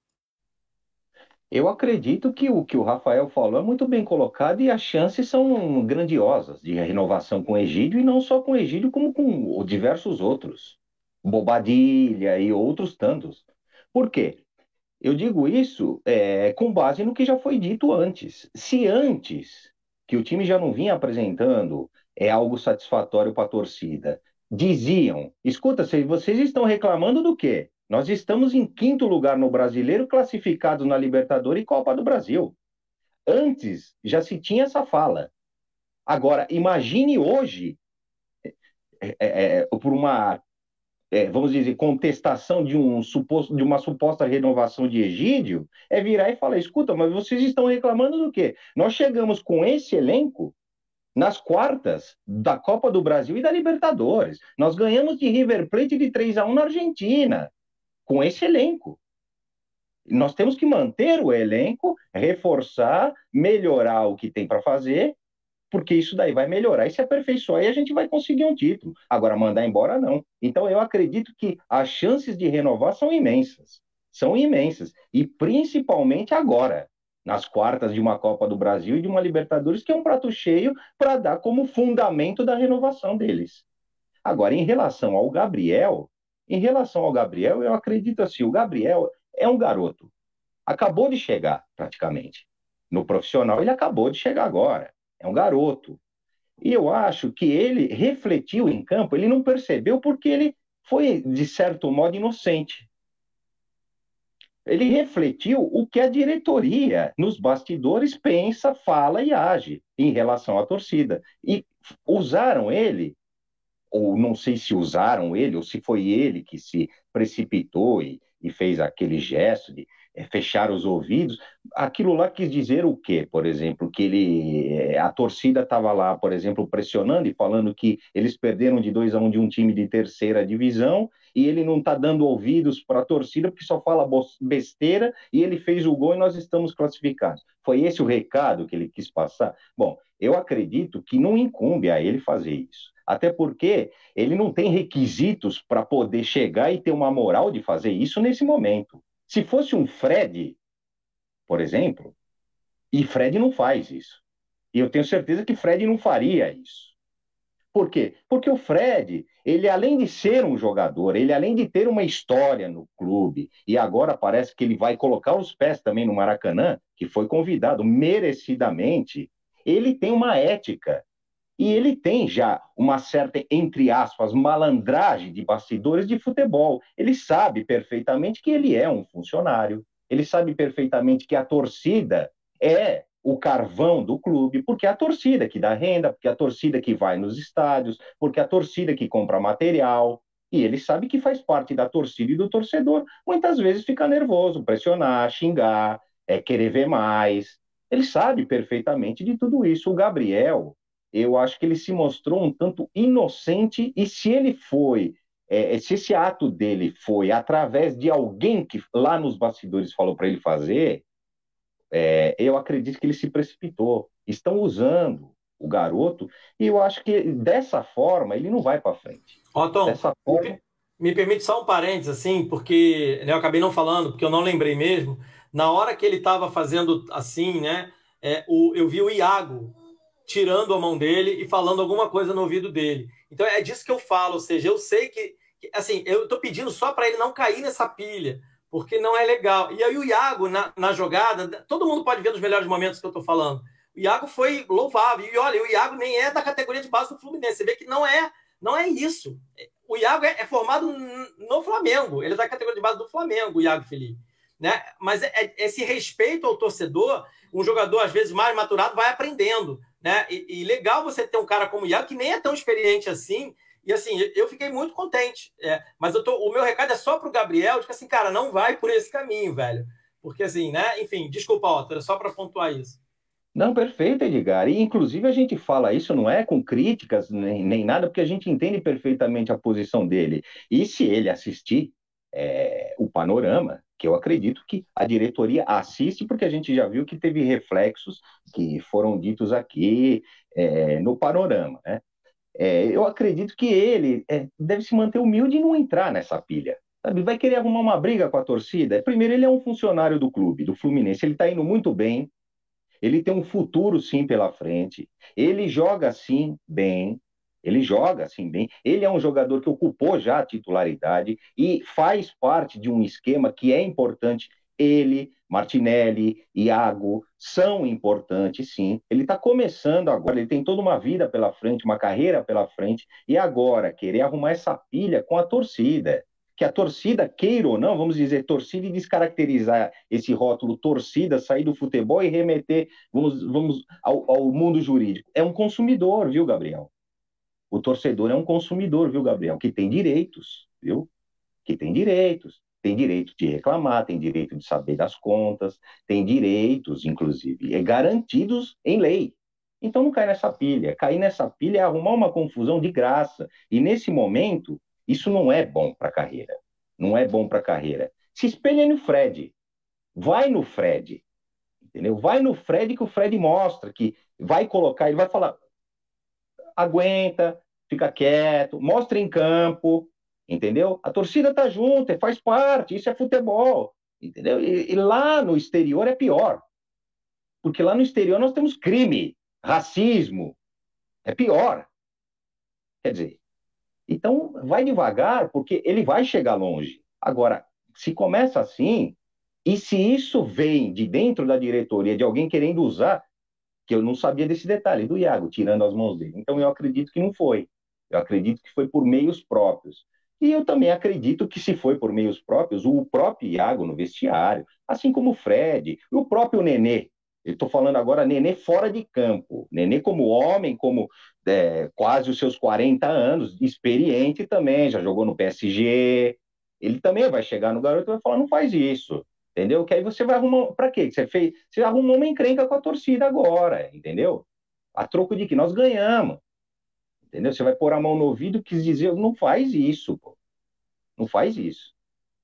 S5: Eu acredito que o que o Rafael falou é muito bem colocado e as chances são grandiosas de renovação com o Egídio, e não só com o Egídio, como com diversos outros. Bobadilha e outros tantos. Por quê? Eu digo isso é, com base no que já foi dito antes. Se antes que o time já não vinha apresentando é algo satisfatório para a torcida. Diziam: escuta, vocês estão reclamando do quê? Nós estamos em quinto lugar no brasileiro, classificados na Libertadores e Copa do Brasil. Antes já se tinha essa fala. Agora, imagine hoje, é, é, é por uma é, vamos dizer, contestação de, um suposto, de uma suposta renovação de Egídio, é virar e falar: escuta, mas vocês estão reclamando do quê? Nós chegamos com esse elenco nas quartas da Copa do Brasil e da Libertadores. Nós ganhamos de River Plate de 3 a 1 na Argentina, com esse elenco. Nós temos que manter o elenco, reforçar, melhorar o que tem para fazer porque isso daí vai melhorar e se aperfeiçoar e a gente vai conseguir um título. Agora, mandar embora, não. Então, eu acredito que as chances de renovar são imensas. São imensas. E principalmente agora, nas quartas de uma Copa do Brasil e de uma Libertadores, que é um prato cheio para dar como fundamento da renovação deles. Agora, em relação ao Gabriel, em relação ao Gabriel, eu acredito assim, o Gabriel é um garoto. Acabou de chegar, praticamente. No profissional, ele acabou de chegar agora é um garoto. E eu acho que ele refletiu em campo, ele não percebeu porque ele foi, de certo modo, inocente. Ele refletiu o que a diretoria nos bastidores pensa, fala e age em relação à torcida. E usaram ele, ou não sei se usaram ele, ou se foi ele que se precipitou e, e fez aquele gesto de é, fechar os ouvidos. Aquilo lá quis dizer o quê, por exemplo? Que ele, é, a torcida estava lá, por exemplo, pressionando e falando que eles perderam de 2 a 1 um de um time de terceira divisão e ele não está dando ouvidos para a torcida porque só fala besteira e ele fez o gol e nós estamos classificados. Foi esse o recado que ele quis passar? Bom, eu acredito que não incumbe a ele fazer isso. Até porque ele não tem requisitos para poder chegar e ter uma moral de fazer isso nesse momento. Se fosse um Fred, por exemplo, e Fred não faz isso. E eu tenho certeza que Fred não faria isso. Por quê? Porque o Fred, ele além de ser um jogador, ele além de ter uma história no clube, e agora parece que ele vai colocar os pés também no Maracanã, que foi convidado merecidamente, ele tem uma ética e ele tem já uma certa, entre aspas, malandragem de bastidores de futebol. Ele sabe perfeitamente que ele é um funcionário. Ele sabe perfeitamente que a torcida é o carvão do clube, porque é a torcida que dá renda, porque é a torcida que vai nos estádios, porque é a torcida que compra material. E ele sabe que faz parte da torcida e do torcedor. Muitas vezes fica nervoso, pressionar, xingar, é, querer ver mais. Ele sabe perfeitamente de tudo isso. O Gabriel, eu acho que ele se mostrou um tanto inocente, e se ele foi, é, se esse ato dele foi através de alguém que lá nos bastidores falou para ele fazer, é, eu acredito que ele se precipitou. Estão usando o garoto, e eu acho que dessa forma ele não vai para frente.
S1: Ó, Tom, dessa forma... me, me permite só um parênteses, assim, porque né, eu acabei não falando, porque eu não lembrei mesmo. Na hora que ele estava fazendo assim, né? É, o, eu vi o Iago tirando a mão dele e falando alguma coisa no ouvido dele. Então é disso que eu falo, ou seja, eu sei que, que assim, eu estou pedindo só para ele não cair nessa pilha, porque não é legal. E aí o Iago, na, na jogada, todo mundo pode ver nos melhores momentos que eu estou falando. O Iago foi louvável. E olha, o Iago nem é da categoria de base do Fluminense. Você vê que não é, não é isso. O Iago é, é formado no Flamengo. Ele é da categoria de base do Flamengo, o Iago Felipe. Né? Mas é, é, esse respeito ao torcedor, um jogador às vezes mais maturado vai aprendendo. Né? E, e, legal você ter um cara como o Iago, que nem é tão experiente assim. E assim, eu fiquei muito contente. É, mas eu tô, o meu recado é só para o Gabriel, de que assim, cara, não vai por esse caminho, velho. Porque assim, né? Enfim, desculpa, Otto, só para pontuar isso.
S5: Não, perfeito, Edgar. E, inclusive, a gente fala isso não é com críticas nem, nem nada, porque a gente entende perfeitamente a posição dele. E se ele assistir é, o panorama, que eu acredito que a diretoria assiste, porque a gente já viu que teve reflexos que foram ditos aqui é, no panorama. Né? É, eu acredito que ele é, deve se manter humilde e não entrar nessa pilha. Sabe? Vai querer arrumar uma briga com a torcida? Primeiro, ele é um funcionário do clube, do Fluminense, ele está indo muito bem, ele tem um futuro sim pela frente, ele joga sim bem, ele joga assim bem. Ele é um jogador que ocupou já a titularidade e faz parte de um esquema que é importante. Ele, Martinelli, Iago são importantes, sim. Ele está começando agora, ele tem toda uma vida pela frente, uma carreira pela frente, e agora querer arrumar essa pilha com a torcida. Que a torcida, queira ou não, vamos dizer, torcida e descaracterizar esse rótulo torcida, sair do futebol e remeter, vamos, vamos ao, ao mundo jurídico. É um consumidor, viu, Gabriel? O torcedor é um consumidor, viu, Gabriel? Que tem direitos, viu? Que tem direitos. Tem direito de reclamar, tem direito de saber das contas, tem direitos, inclusive, é garantidos em lei. Então não cai nessa pilha. Cair nessa pilha é arrumar uma confusão de graça. E nesse momento, isso não é bom para a carreira. Não é bom para a carreira. Se espelha no Fred. Vai no Fred. Entendeu? Vai no Fred que o Fred mostra que vai colocar, ele vai falar: aguenta, fica quieto, mostra em campo, entendeu? A torcida tá junto, é, faz parte, isso é futebol, entendeu? E, e lá no exterior é pior, porque lá no exterior nós temos crime, racismo, é pior. Quer dizer, então vai devagar, porque ele vai chegar longe. Agora, se começa assim, e se isso vem de dentro da diretoria, de alguém querendo usar, que eu não sabia desse detalhe do Iago, tirando as mãos dele. Então eu acredito que não foi. Eu acredito que foi por meios próprios. E eu também acredito que se foi por meios próprios, o próprio Iago no vestiário, assim como o Fred, o próprio Nenê. Eu estou falando agora Nenê fora de campo. Nenê como homem, como é, quase os seus 40 anos, experiente também, já jogou no PSG. Ele também vai chegar no garoto e vai falar, não faz isso. Entendeu? Que aí você vai arrumar. Para quê? Você fez. Você arrumou uma encrenca com a torcida agora, entendeu? A troco de que nós ganhamos. Entendeu? Você vai pôr a mão no ouvido quis dizer, não faz isso, pô. Não faz isso.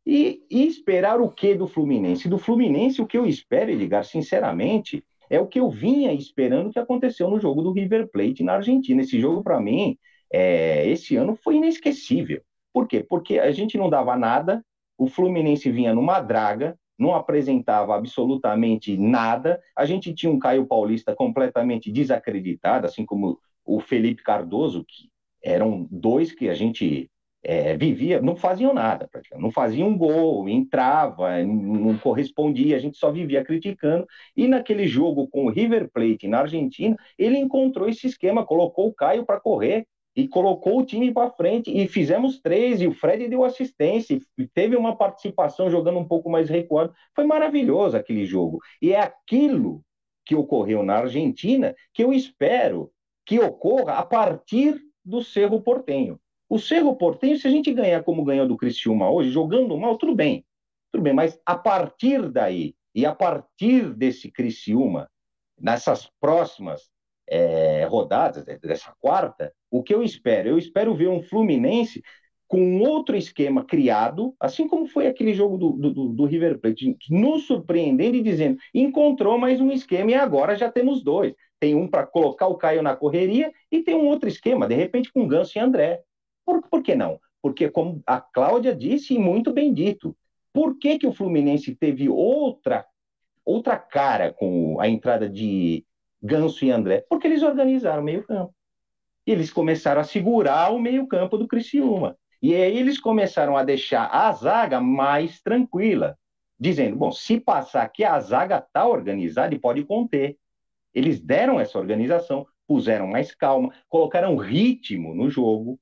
S5: E, e esperar o que do Fluminense? Do Fluminense, o que eu espero, Edgar, sinceramente, é o que eu vinha esperando que aconteceu no jogo do River Plate na Argentina. Esse jogo, para mim, é, esse ano foi inesquecível. Por quê? Porque a gente não dava nada, o Fluminense vinha numa draga, não apresentava absolutamente nada. A gente tinha um Caio Paulista completamente desacreditado, assim como o Felipe Cardoso, que eram dois que a gente é, vivia, não faziam nada, não faziam um gol, entrava, não correspondia, a gente só vivia criticando. E naquele jogo com o River Plate na Argentina, ele encontrou esse esquema, colocou o Caio para correr, e colocou o time para frente e fizemos três e o Fred deu assistência e teve uma participação jogando um pouco mais recuado. Foi maravilhoso aquele jogo. E é aquilo que ocorreu na Argentina que eu espero que ocorra a partir do Cerro Portenho. O Cerro Portenho, se a gente ganhar como ganhou do Criciúma hoje, jogando mal, tudo bem. Tudo bem, mas a partir daí e a partir desse Criciúma, nessas próximas é, rodadas, dessa quarta, o que eu espero? Eu espero ver um Fluminense com outro esquema criado, assim como foi aquele jogo do, do, do, River Plate, nos surpreendendo e dizendo, encontrou mais um esquema e agora já temos dois. Tem um para colocar o Caio na correria e tem um outro esquema, de repente com Ganso e André. Por, por que não? Porque, como a Cláudia disse, e muito bem dito, por que, que o Fluminense teve outra, outra cara com a entrada de Ganso e André? Porque eles organizaram o meio-campo. Eles começaram a segurar o meio-campo do Criciúma. E aí eles começaram a deixar a zaga mais tranquila, dizendo: bom, se passar aqui, a zaga está organizada e pode conter. Eles deram essa organização, puseram mais calma, colocaram ritmo no jogo.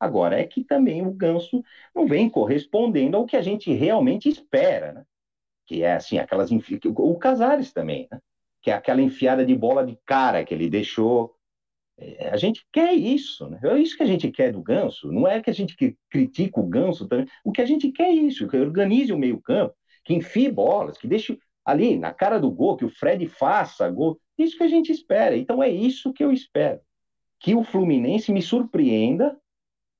S5: Agora é que também o Ganso não vem correspondendo ao que a gente realmente espera, né? Que é assim, aquelas. O Casares também, né? que é aquela enfiada de bola de cara que ele deixou. É, a gente quer isso, né? É isso que a gente quer do Ganso. Não é que a gente que critica o Ganso também. O que a gente quer é isso, que organize o meio-campo, que enfie bolas, que deixe ali na cara do gol, que o Fred faça gol. Isso que a gente espera. Então é isso que eu espero. Que o Fluminense me surpreenda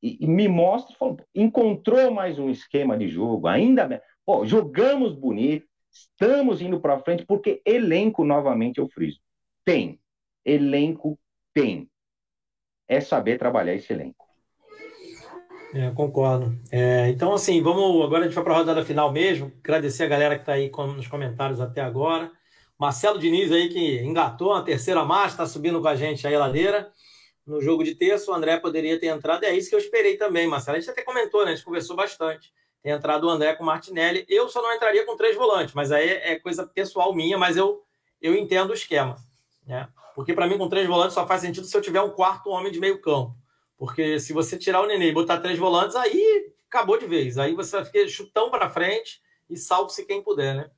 S5: e, e me mostre, encontrou mais um esquema de jogo, ainda Pô, jogamos bonito, Estamos indo para frente porque elenco, novamente, eu friso. Tem. Elenco tem. É saber trabalhar esse elenco.
S1: É, concordo. É, então, assim, vamos. Agora a gente vai para a rodada final mesmo. Agradecer a galera que está aí nos comentários até agora. Marcelo Diniz aí que engatou a terceira marcha, está subindo com a gente aí a ladeira. No jogo de terça, o André poderia ter entrado, é isso que eu esperei também, Marcelo. A gente até comentou, né? A gente conversou bastante tem entrado o André com o Martinelli. Eu só não entraria com três volantes, mas aí é coisa pessoal minha, mas eu, eu entendo o esquema. Né? Porque para mim, com três volantes só faz sentido se eu tiver um quarto homem de meio campo. Porque se você tirar o Nenê e botar três volantes, aí acabou de vez. Aí você vai ficar chutão para frente e salve-se quem puder, né?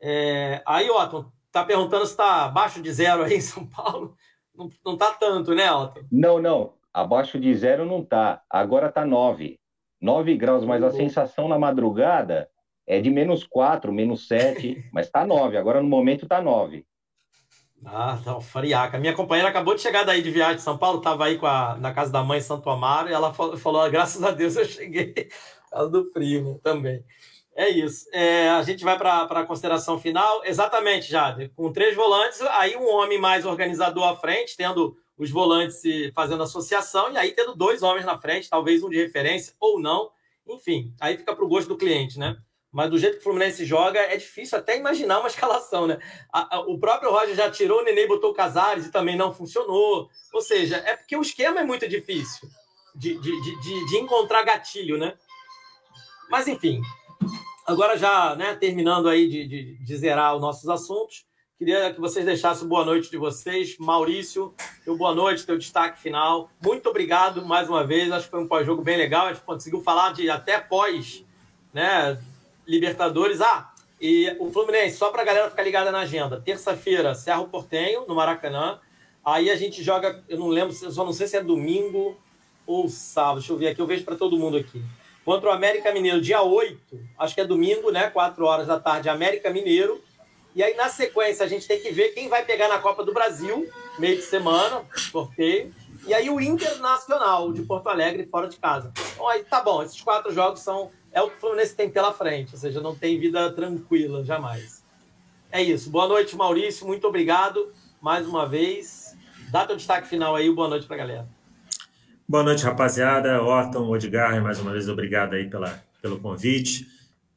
S1: É... Aí, Otton, tá perguntando se está abaixo de zero aí em São Paulo. Não, não tá tanto, né, Otton?
S5: Não, não. Abaixo de zero não tá. Agora tá nove. 9 graus, mas a sensação na madrugada é de menos 4, menos 7, mas tá 9. Agora no momento tá 9.
S1: Ah, tá friaca. Minha companheira acabou de chegar daí de viagem de São Paulo, tava aí com a, na casa da mãe em Santo Amaro, e ela falou, ah, graças a Deus eu cheguei causa do frio também. É isso. É, a gente vai para a consideração final. Exatamente, Jade. Com três volantes, aí um homem mais organizador à frente, tendo os volantes fazendo associação, e aí tendo dois homens na frente, talvez um de referência ou não. Enfim, aí fica para o gosto do cliente, né? Mas do jeito que o Fluminense joga, é difícil até imaginar uma escalação, né? O próprio Roger já tirou o Nenê botou o Casares e também não funcionou. Ou seja, é porque o esquema é muito difícil de, de, de, de encontrar gatilho, né? Mas enfim, agora já né, terminando aí de, de, de zerar os nossos assuntos, Queria que vocês deixassem boa noite de vocês. Maurício, teu boa noite, teu destaque final. Muito obrigado mais uma vez. Acho que foi um pós-jogo bem legal. A gente conseguiu falar de até pós, né? Libertadores. Ah, e o Fluminense, só para a galera ficar ligada na agenda. Terça-feira, Cerro Portenho, no Maracanã. Aí a gente joga, eu não lembro, eu só não sei se é domingo ou sábado. Deixa eu ver aqui, eu vejo para todo mundo aqui. Contra o América Mineiro, dia 8, acho que é domingo, né? 4 horas da tarde, América Mineiro. E aí, na sequência, a gente tem que ver quem vai pegar na Copa do Brasil, meio de semana, sorteio. E aí, o Internacional de Porto Alegre, fora de casa. Então, aí tá bom, esses quatro jogos são. É o que o Fluminense tem pela frente, ou seja, não tem vida tranquila, jamais. É isso. Boa noite, Maurício. Muito obrigado mais uma vez. Dá teu destaque final aí, boa noite pra galera.
S4: Boa noite, rapaziada. Otton, Odgar, mais uma vez obrigado aí pela, pelo convite.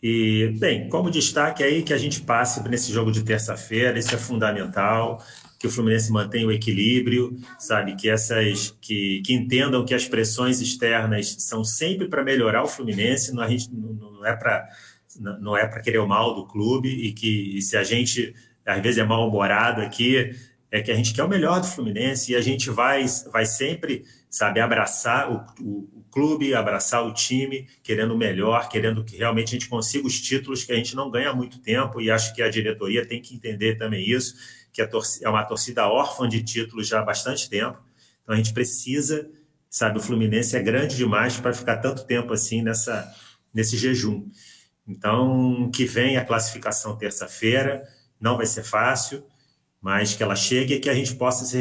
S4: E, bem, como destaque aí que a gente passe nesse jogo de terça-feira, isso é fundamental, que o Fluminense mantenha o equilíbrio, sabe, que essas que, que entendam que as pressões externas são sempre para melhorar o Fluminense, não, gente, não, é para não é para querer o mal do clube e que e se a gente às vezes é mal-humorado aqui, é que a gente quer o melhor do Fluminense e a gente vai vai sempre, sabe, abraçar o, o clube, abraçar o time, querendo o melhor, querendo que realmente a gente consiga os títulos que a gente não ganha há muito tempo, e acho que a diretoria tem que entender também isso, que é uma torcida órfã de títulos já há bastante tempo. Então a gente precisa, sabe, o Fluminense é grande demais para ficar tanto tempo assim nessa, nesse jejum. Então, que vem a classificação terça-feira, não vai ser fácil, mas que ela chegue e que a gente possa se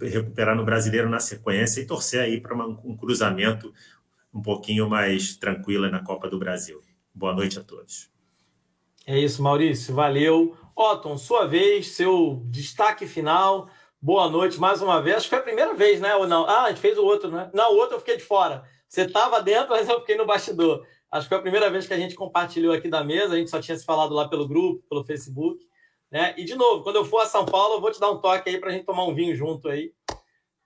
S4: recuperar no brasileiro na sequência e torcer aí para um cruzamento um pouquinho mais tranquilo na Copa do Brasil. Boa noite a todos.
S1: É isso, Maurício, valeu. Otton, sua vez, seu destaque final. Boa noite mais uma vez. Acho que foi a primeira vez, né? Ou não? Ah, a gente fez o outro, né? Não, o outro eu fiquei de fora. Você estava dentro, mas eu fiquei no bastidor. Acho que foi a primeira vez que a gente compartilhou aqui da mesa. A gente só tinha se falado lá pelo grupo, pelo Facebook. Né? E, de novo, quando eu for a São Paulo, eu vou te dar um toque aí para a gente tomar um vinho junto aí.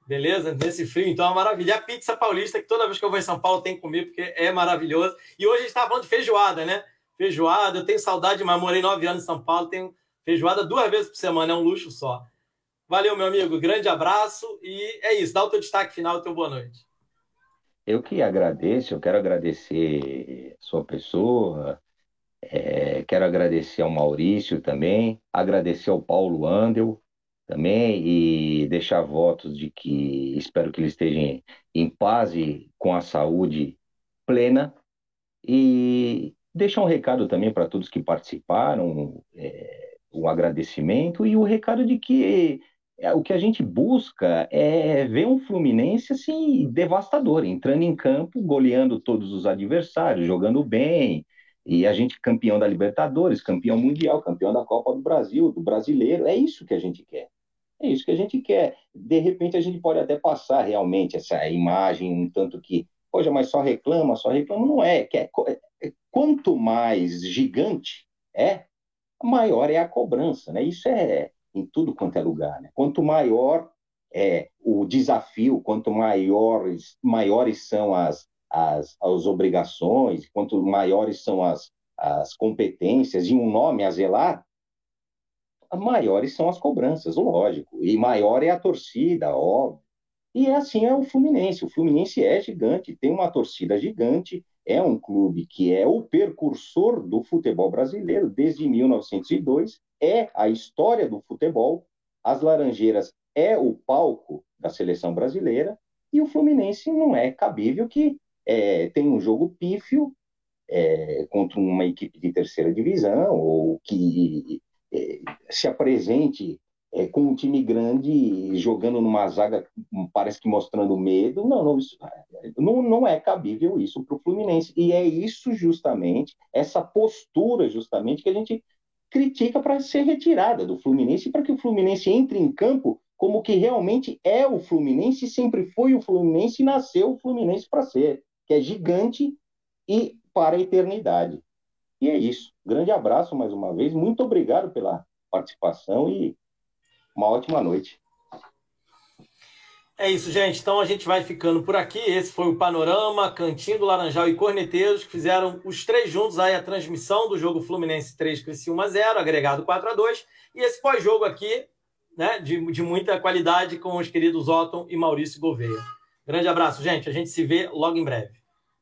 S1: Beleza? Nesse frio, então é uma maravilha. A pizza paulista, que toda vez que eu vou em São Paulo tem que comer, porque é maravilhoso. E hoje a gente estava falando de feijoada, né? Feijoada, eu tenho saudade, mas morei nove anos em São Paulo, tenho feijoada duas vezes por semana, é um luxo só. Valeu, meu amigo, grande abraço e é isso, dá o teu destaque final, teu boa noite.
S5: Eu que agradeço, eu quero agradecer sua pessoa, é, quero agradecer ao Maurício também, agradecer ao Paulo Andel também e deixar votos de que espero que ele esteja em paz e com a saúde plena. E deixar um recado também para todos que participaram, é, um agradecimento e o recado de que é, o que a gente busca é ver um Fluminense assim devastador, entrando em campo, goleando todos os adversários, jogando bem, e a gente campeão da Libertadores, campeão mundial, campeão da Copa do Brasil, do brasileiro, é isso que a gente quer. É isso que a gente quer. De repente a gente pode até passar realmente essa imagem um tanto que, poxa, mas só reclama, só reclama, não é. Que é quanto mais gigante é, maior é a cobrança, né? Isso é em tudo quanto é lugar, né? Quanto maior é o desafio, quanto maiores, maiores são as, as, as obrigações, quanto maiores são as, as competências e um nome a zelar, maiores são as cobranças, lógico. E maior é a torcida, óbvio. E assim é o Fluminense. O Fluminense é gigante, tem uma torcida gigante, é um clube que é o percursor do futebol brasileiro desde 1902, é a história do futebol. As Laranjeiras é o palco da seleção brasileira e o Fluminense não é cabível que é, tem um jogo pífio é, contra uma equipe de terceira divisão ou que é, se apresente é, com um time grande jogando numa zaga, parece que mostrando medo. Não, não, isso, não, não é cabível isso para o Fluminense. E é isso justamente, essa postura justamente que a gente critica para ser retirada do Fluminense, para que o Fluminense entre em campo como que realmente é o Fluminense, sempre foi o Fluminense e nasceu o Fluminense para ser que é gigante e para a eternidade. E é isso. Grande abraço mais uma vez. Muito obrigado pela participação e uma ótima noite.
S1: É isso, gente. Então a gente vai ficando por aqui. Esse foi o Panorama, Cantinho do Laranjal e Corneteiros, que fizeram os três juntos aí a transmissão do jogo Fluminense 3, Criciúma 0, agregado 4 a 2 E esse pós-jogo aqui, né, de, de muita qualidade com os queridos Otton e Maurício Gouveia. Grande abraço, gente. A gente se vê logo em breve.